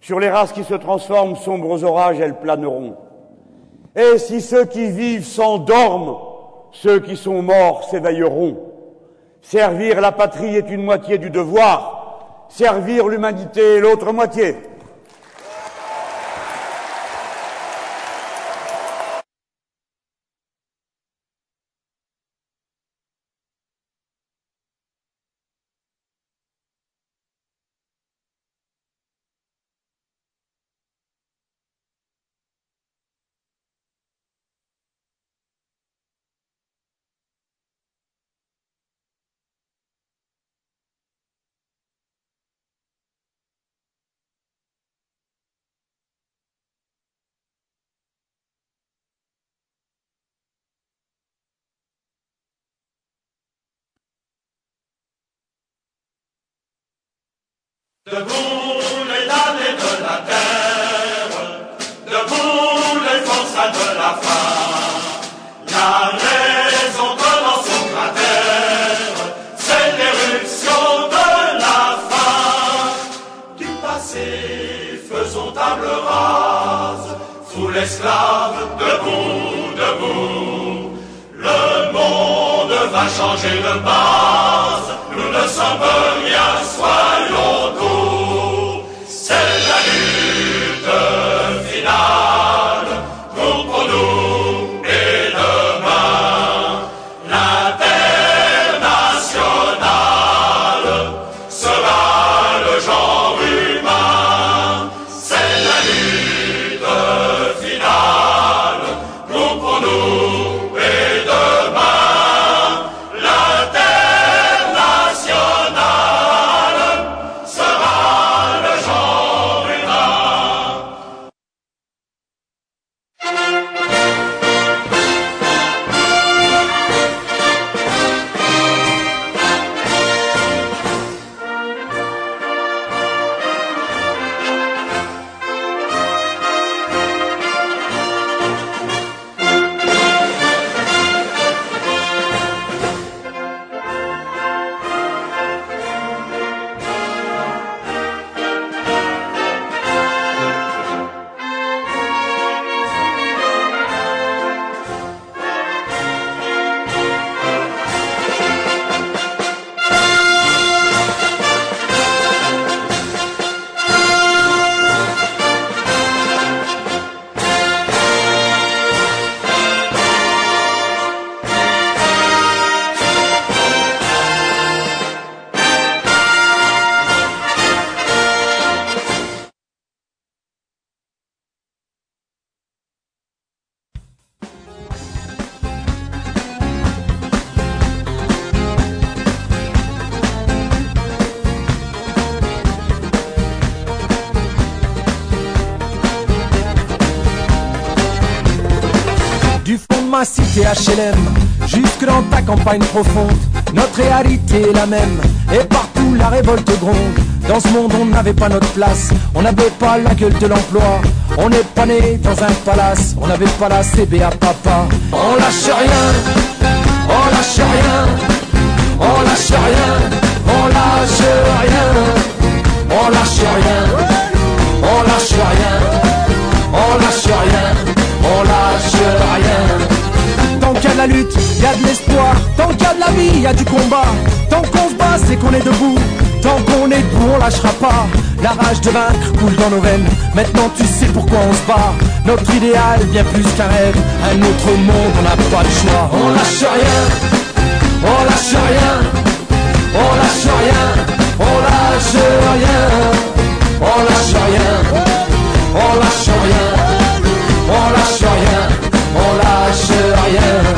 Sur les races qui se transforment, sombres orages, elles planeront. Et si ceux qui vivent s'endorment, ceux qui sont morts s'éveilleront. Servir la patrie est une moitié du devoir, servir l'humanité est l'autre moitié. Debout les damnés de la terre, debout les forçats de la faim. La raison commence au cratère, c'est l'éruption de la fin. Du passé, faisons table rase, sous l'esclave, debout, debout. Le monde va changer de base, nous ne sommes rien, soyons Jusque dans ta campagne profonde, notre réalité est la même. Et partout la révolte gronde. Dans ce monde on n'avait pas notre place, on n'avait pas la gueule de l'emploi. On n'est pas né dans un palace, on n'avait pas la CBA papa. On lâche rien, on lâche rien, on lâche rien, on lâche rien, on lâche rien, on lâche rien, on lâche rien, on lâche rien y a de la lutte, il y a de l'espoir. Tant qu'il y a de la vie, il y a du combat. Tant qu'on se bat, c'est qu'on est debout. Tant qu'on est debout, on lâchera pas. La rage de vaincre coule dans nos veines. Maintenant tu sais pourquoi on se bat. Notre idéal, bien plus qu'un rêve. Un autre monde, on n'a pas le choix. On lâche rien, on lâche rien, on lâche rien, on lâche rien, on lâche rien, on lâche rien, on lâche rien, on lâche rien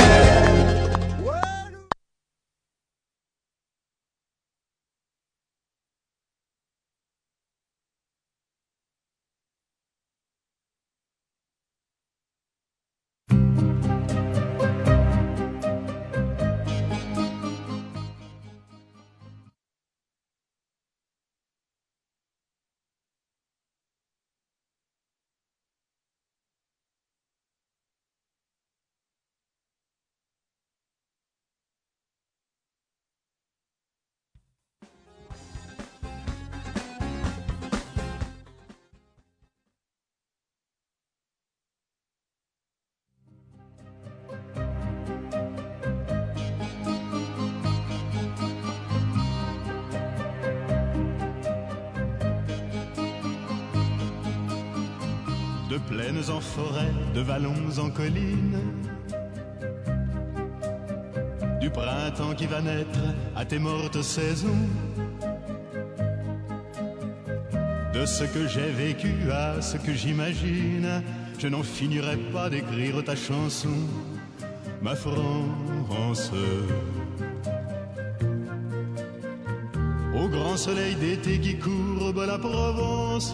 Plaines en forêt, de vallons en collines. Du printemps qui va naître à tes mortes saisons. De ce que j'ai vécu à ce que j'imagine, je n'en finirai pas d'écrire ta chanson, ma France. Grand soleil d'été qui courbe la Provence.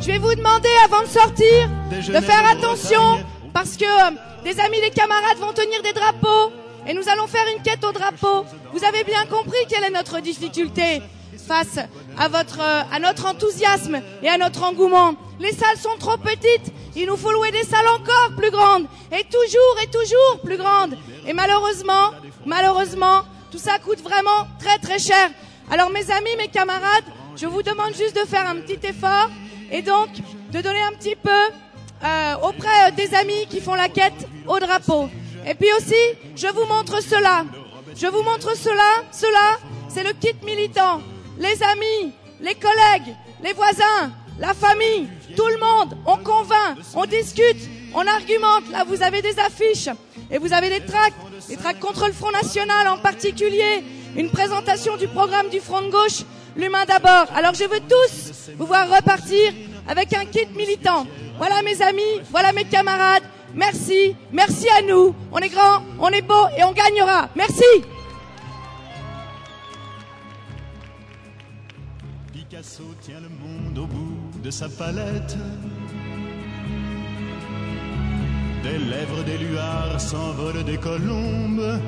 Je vais vous demander avant de sortir de faire attention parce que euh, des amis, des camarades vont tenir des drapeaux et nous allons faire une quête au drapeau. Vous avez bien compris quelle est notre difficulté face à votre, euh, à notre enthousiasme et à notre engouement. Les salles sont trop petites. Il nous faut louer des salles encore plus grandes et toujours et toujours plus grandes. Et malheureusement, malheureusement, tout ça coûte vraiment très très cher. Alors mes amis, mes camarades, je vous demande juste de faire un petit effort et donc de donner un petit peu euh, auprès des amis qui font la quête au drapeau. Et puis aussi, je vous montre cela. Je vous montre cela. Cela, c'est le kit militant. Les amis, les collègues, les voisins, la famille, tout le monde, on convainc, on discute, on argumente. Là, vous avez des affiches et vous avez des tracts, des tracts contre le Front National en particulier, une présentation du programme du Front de gauche, l'humain d'abord. Alors je veux tous vous voir repartir avec un kit militant. Voilà mes amis, voilà mes camarades. Merci, merci à nous. On est grand, on est beau et on gagnera. Merci. Picasso tient le monde au bout de sa palette. Des lèvres des luards s'envolent des colombes.